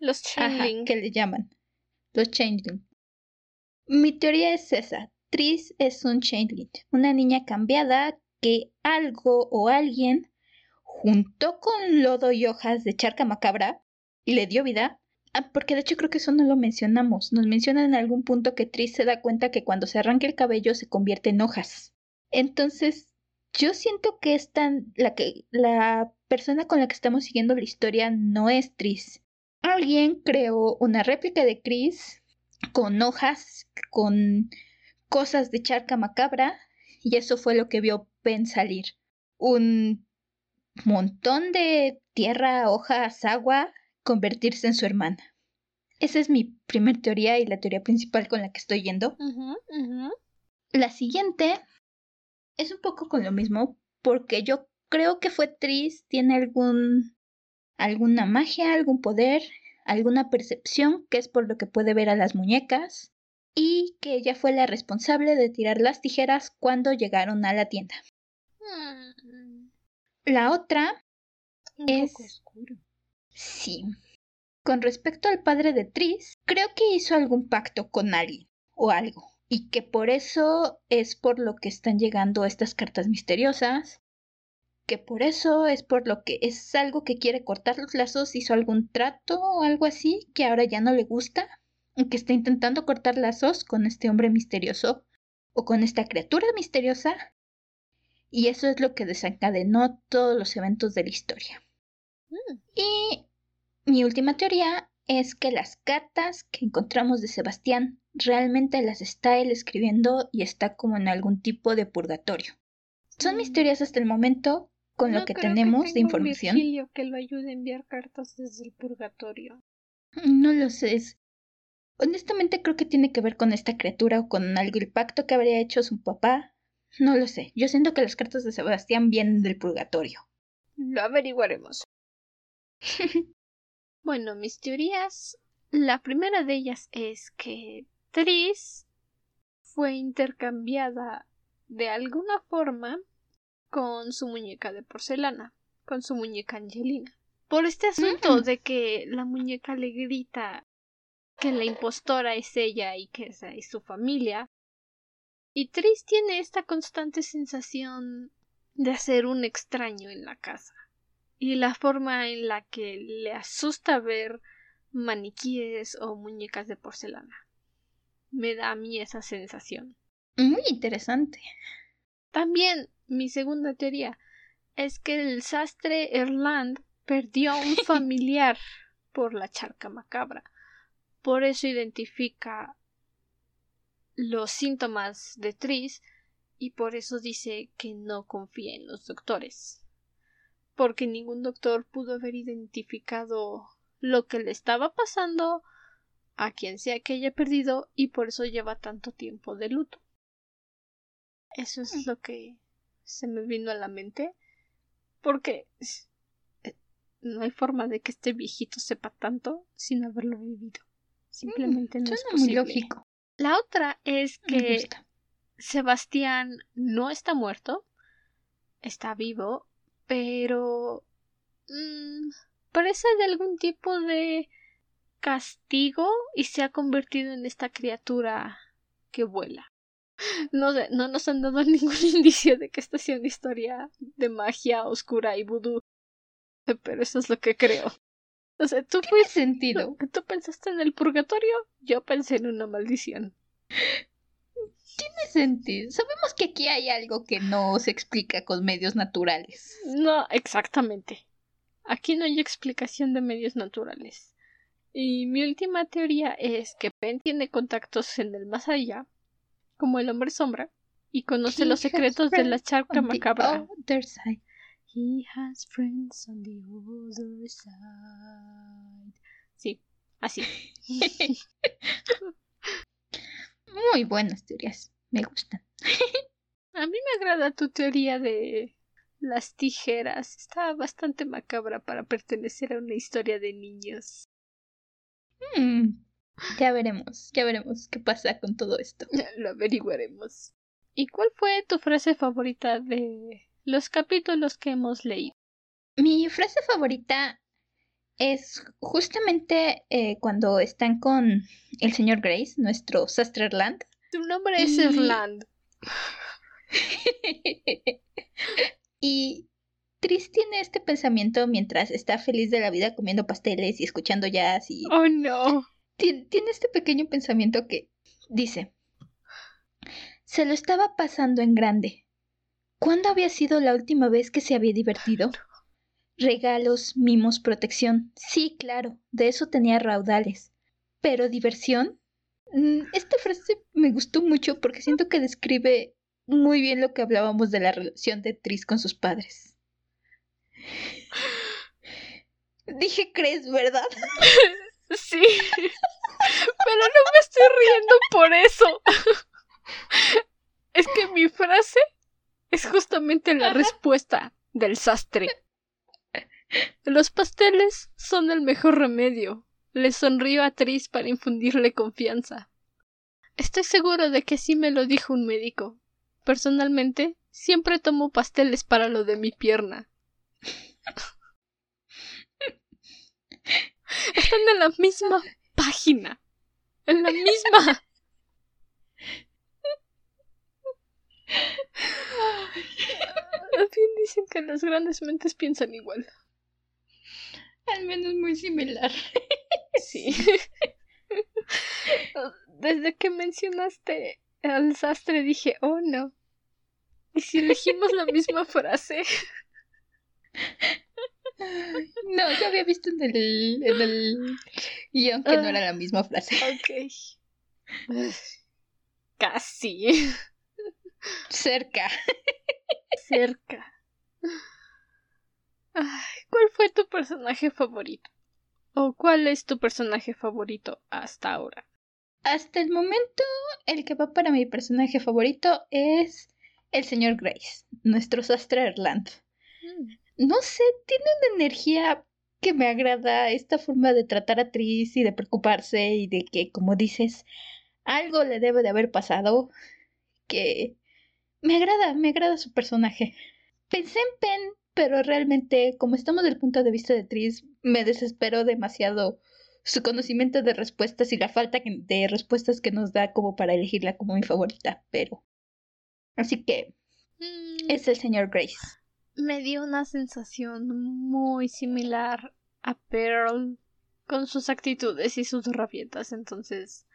Los changelings. que le llaman. Los changelings. Mi teoría es esa. Tris es un changeling, una niña cambiada que algo o alguien juntó con lodo y hojas de charca macabra y le dio vida. Ah, porque de hecho creo que eso no lo mencionamos. Nos mencionan en algún punto que Tris se da cuenta que cuando se arranca el cabello se convierte en hojas. Entonces, yo siento que es tan la que la persona con la que estamos siguiendo la historia no es Tris. Alguien creó una réplica de Chris con hojas, con cosas de charca macabra, y eso fue lo que vio Ben salir. Un montón de tierra, hojas, agua, convertirse en su hermana. Esa es mi primer teoría y la teoría principal con la que estoy yendo. La siguiente es un poco con lo mismo, porque yo creo que fue Tris, tiene algún alguna magia, algún poder, alguna percepción, que es por lo que puede ver a las muñecas, y que ella fue la responsable de tirar las tijeras cuando llegaron a la tienda. Mm. La otra es oscuro. Sí. Con respecto al padre de Tris, creo que hizo algún pacto con alguien o algo, y que por eso es por lo que están llegando estas cartas misteriosas, que por eso es por lo que es algo que quiere cortar los lazos, hizo algún trato o algo así que ahora ya no le gusta, que está intentando cortar lazos con este hombre misterioso o con esta criatura misteriosa, y eso es lo que desencadenó todos los eventos de la historia. Mm. Y mi última teoría es que las cartas que encontramos de Sebastián realmente las está él escribiendo y está como en algún tipo de purgatorio. Son mis mm. teorías hasta el momento, con lo que tenemos de información. Un que lo ayude a enviar cartas desde el purgatorio. No lo sé. Honestamente creo que tiene que ver con esta criatura o con algo el pacto que habría hecho su papá. No lo sé. Yo siento que las cartas de Sebastián vienen del purgatorio. Lo averiguaremos. bueno, mis teorías. La primera de ellas es que Tris fue intercambiada de alguna forma con su muñeca de porcelana, con su muñeca Angelina. Por este asunto de que la muñeca le grita que la impostora es ella y que esa es su familia. Y Tris tiene esta constante sensación de ser un extraño en la casa. Y la forma en la que le asusta ver maniquíes o muñecas de porcelana. Me da a mí esa sensación. Muy interesante. También mi segunda teoría es que el sastre Erland perdió a un familiar por la charca macabra. Por eso identifica los síntomas de Tris y por eso dice que no confía en los doctores. Porque ningún doctor pudo haber identificado lo que le estaba pasando a quien sea que haya perdido y por eso lleva tanto tiempo de luto. Eso es lo que se me vino a la mente. Porque eh, no hay forma de que este viejito sepa tanto sin haberlo vivido. Simplemente no es muy lógico. La otra es que Sebastián no está muerto, está vivo, pero mm, parece de algún tipo de castigo y se ha convertido en esta criatura que vuela. No sé, no nos han dado ningún indicio de que esta sea una historia de magia oscura y vudú. Pero eso es lo que creo. O sea, tú ¿Tiene sentido. ¿Tú pensaste en el purgatorio? Yo pensé en una maldición. Tiene sentido. Sabemos que aquí hay algo que no se explica con medios naturales. No, exactamente. Aquí no hay explicación de medios naturales. Y mi última teoría es que Pen tiene contactos en el más allá, como el hombre sombra, y conoce los secretos de la charca macabra. He has friends on the other side. Sí, así. Muy buenas teorías, me gustan. A mí me agrada tu teoría de las tijeras. Está bastante macabra para pertenecer a una historia de niños. Hmm, ya veremos, ya veremos qué pasa con todo esto. Lo averiguaremos. ¿Y cuál fue tu frase favorita de los capítulos que hemos leído? Mi frase favorita es justamente eh, cuando están con el señor Grace, nuestro Sastrerland. Su nombre es Erland. y Tris tiene este pensamiento mientras está feliz de la vida comiendo pasteles y escuchando jazz y... Oh, no. Tiene este pequeño pensamiento que dice... Se lo estaba pasando en grande. ¿Cuándo había sido la última vez que se había divertido? Regalos, mimos, protección. Sí, claro, de eso tenía raudales. Pero diversión. Mm, esta frase me gustó mucho porque siento que describe muy bien lo que hablábamos de la relación de Tris con sus padres. Dije, ¿crees, verdad? Sí. Pero no me estoy riendo por eso. Es que mi frase es justamente la respuesta del sastre. Los pasteles son el mejor remedio. Le sonrió a Tris para infundirle confianza. Estoy seguro de que sí me lo dijo un médico. Personalmente, siempre tomo pasteles para lo de mi pierna. Están en la misma página. En la misma. Al fin dicen que las grandes mentes piensan igual. Al menos muy similar. Sí. Desde que mencionaste al sastre dije, oh no. ¿Y si elegimos la misma frase? No, yo había visto en el, en el guion que no era la misma frase. Ok. Casi. Cerca. Cerca. ¿Cuál fue tu personaje favorito? ¿O cuál es tu personaje favorito hasta ahora? Hasta el momento, el que va para mi personaje favorito es el señor Grace, nuestro sastre Erland. Mm. No sé, tiene una energía que me agrada, esta forma de tratar a Tris y de preocuparse y de que, como dices, algo le debe de haber pasado, que me agrada, me agrada su personaje. Pensé en Pen pero realmente, como estamos del punto de vista de Tris, me desesperó demasiado su conocimiento de respuestas y la falta de respuestas que nos da como para elegirla como mi favorita, pero... Así que... Mm. Es el señor Grace. Me dio una sensación muy similar a Pearl con sus actitudes y sus rabietas, entonces...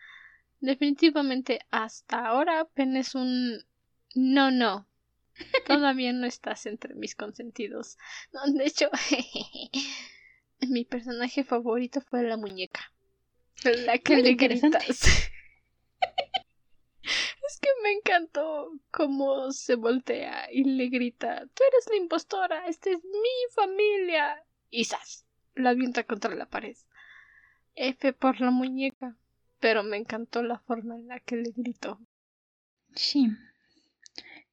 Definitivamente hasta ahora Pen es un... No, no. Todavía no estás entre mis consentidos. No, de hecho, mi personaje favorito fue la muñeca. La que le gritas. es que me encantó cómo se voltea y le grita, tú eres la impostora, esta es mi familia. Y ¡zas! La avienta contra la pared. F por la muñeca. Pero me encantó la forma en la que le gritó. Sí.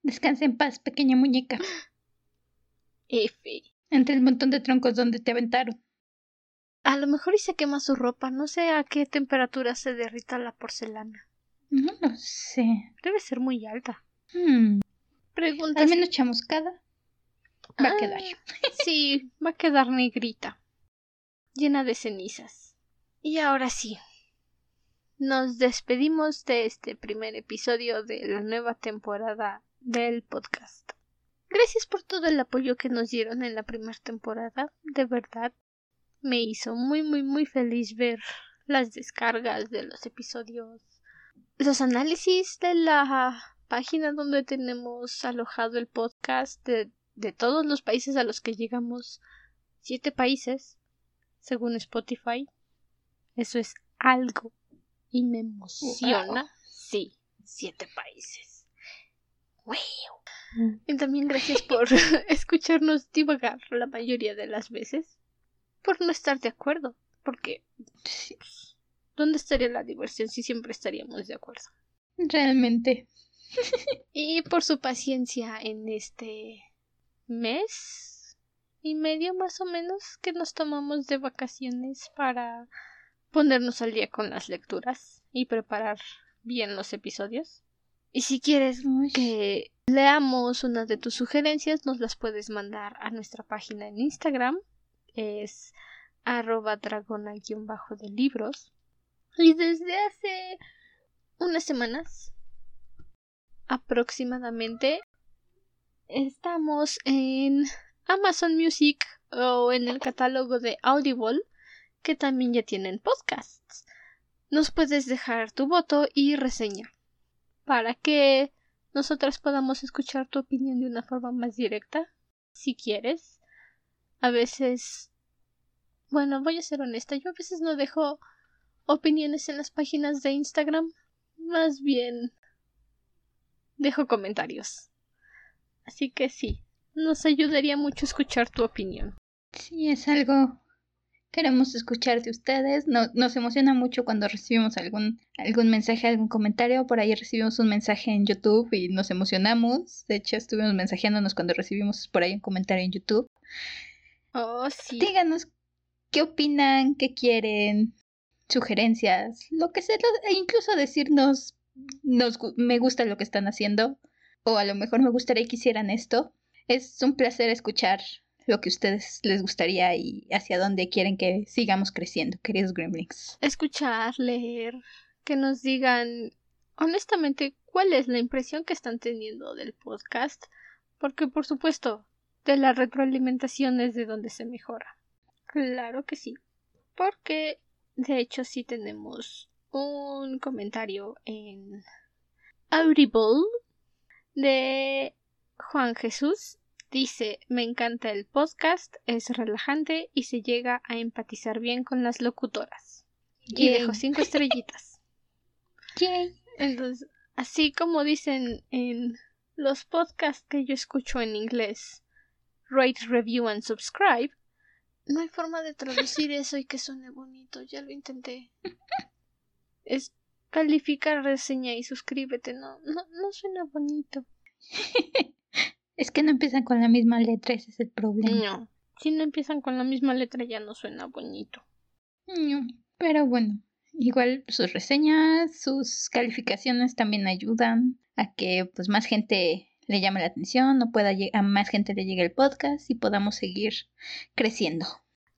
Descansa en paz, pequeña muñeca. F. Entre el montón de troncos donde te aventaron. A lo mejor y se quema su ropa. No sé a qué temperatura se derrita la porcelana. No lo sé. Debe ser muy alta. Hmm. Pregunta. Al menos chamuscada. Va a Ah, quedar. Sí, va a quedar negrita. Llena de cenizas. Y ahora sí. Nos despedimos de este primer episodio de la nueva temporada del podcast. Gracias por todo el apoyo que nos dieron en la primera temporada. De verdad, me hizo muy, muy, muy feliz ver las descargas de los episodios. Los análisis de la página donde tenemos alojado el podcast de, de todos los países a los que llegamos. Siete países, según Spotify. Eso es algo. Y me emociona. Wow. Sí, siete países. Wow. Y también gracias por escucharnos divagar la mayoría de las veces. Por no estar de acuerdo. Porque, ¿dónde estaría la diversión si siempre estaríamos de acuerdo? realmente. Y por su paciencia en este mes y medio más o menos que nos tomamos de vacaciones para ponernos al día con las lecturas y preparar bien los episodios. Y si quieres que leamos una de tus sugerencias, nos las puedes mandar a nuestra página en Instagram. Es arroba dragona-bajo de libros. Y desde hace unas semanas aproximadamente estamos en Amazon Music o en el catálogo de Audible que también ya tienen podcasts. Nos puedes dejar tu voto y reseña para que nosotras podamos escuchar tu opinión de una forma más directa, si quieres. A veces, bueno, voy a ser honesta, yo a veces no dejo opiniones en las páginas de Instagram, más bien dejo comentarios. Así que sí, nos ayudaría mucho escuchar tu opinión. Sí, es algo. Queremos escuchar de ustedes. No- nos emociona mucho cuando recibimos algún, algún mensaje, algún comentario. Por ahí recibimos un mensaje en YouTube y nos emocionamos. De hecho, estuvimos mensajeándonos cuando recibimos por ahí un comentario en YouTube. Oh, sí. Díganos qué opinan, qué quieren, sugerencias, lo que sea, e incluso decirnos nos, me gusta lo que están haciendo o a lo mejor me gustaría que hicieran esto. Es un placer escuchar lo que a ustedes les gustaría y hacia dónde quieren que sigamos creciendo, queridos Gremlins. Escuchar, leer, que nos digan honestamente cuál es la impresión que están teniendo del podcast, porque por supuesto, de la retroalimentación es de donde se mejora. Claro que sí, porque de hecho sí tenemos un comentario en Audible de Juan Jesús. Dice, me encanta el podcast, es relajante y se llega a empatizar bien con las locutoras. Y dejo cinco estrellitas. Yay. Entonces, así como dicen en los podcasts que yo escucho en inglés, rate, review and subscribe, no hay forma de traducir eso y que suene bonito. Ya lo intenté. Es calificar, reseña y suscríbete. No, no, no suena bonito. Es que no empiezan con la misma letra, ese es el problema. No. Si no empiezan con la misma letra ya no suena bonito. No, Pero bueno, igual sus reseñas, sus calificaciones también ayudan a que pues más gente le llame la atención, o pueda a más gente le llegue el podcast y podamos seguir creciendo.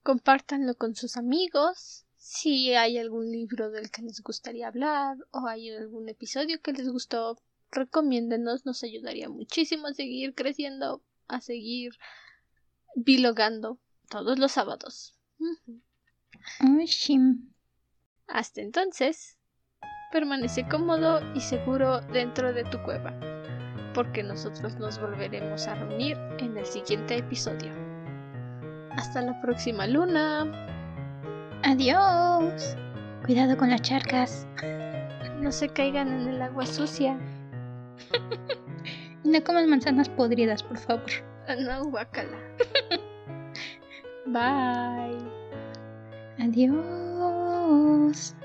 Compártanlo con sus amigos. Si hay algún libro del que les gustaría hablar o hay algún episodio que les gustó, recomiéndenos, nos ayudaría muchísimo a seguir creciendo, a seguir bilogando todos los sábados. Hasta entonces, permanece cómodo y seguro dentro de tu cueva, porque nosotros nos volveremos a reunir en el siguiente episodio. Hasta la próxima luna. Adiós. Cuidado con las charcas. No se caigan en el agua sucia no comas manzanas podridas, por favor. Ah, no, guacala. Bye. Adiós.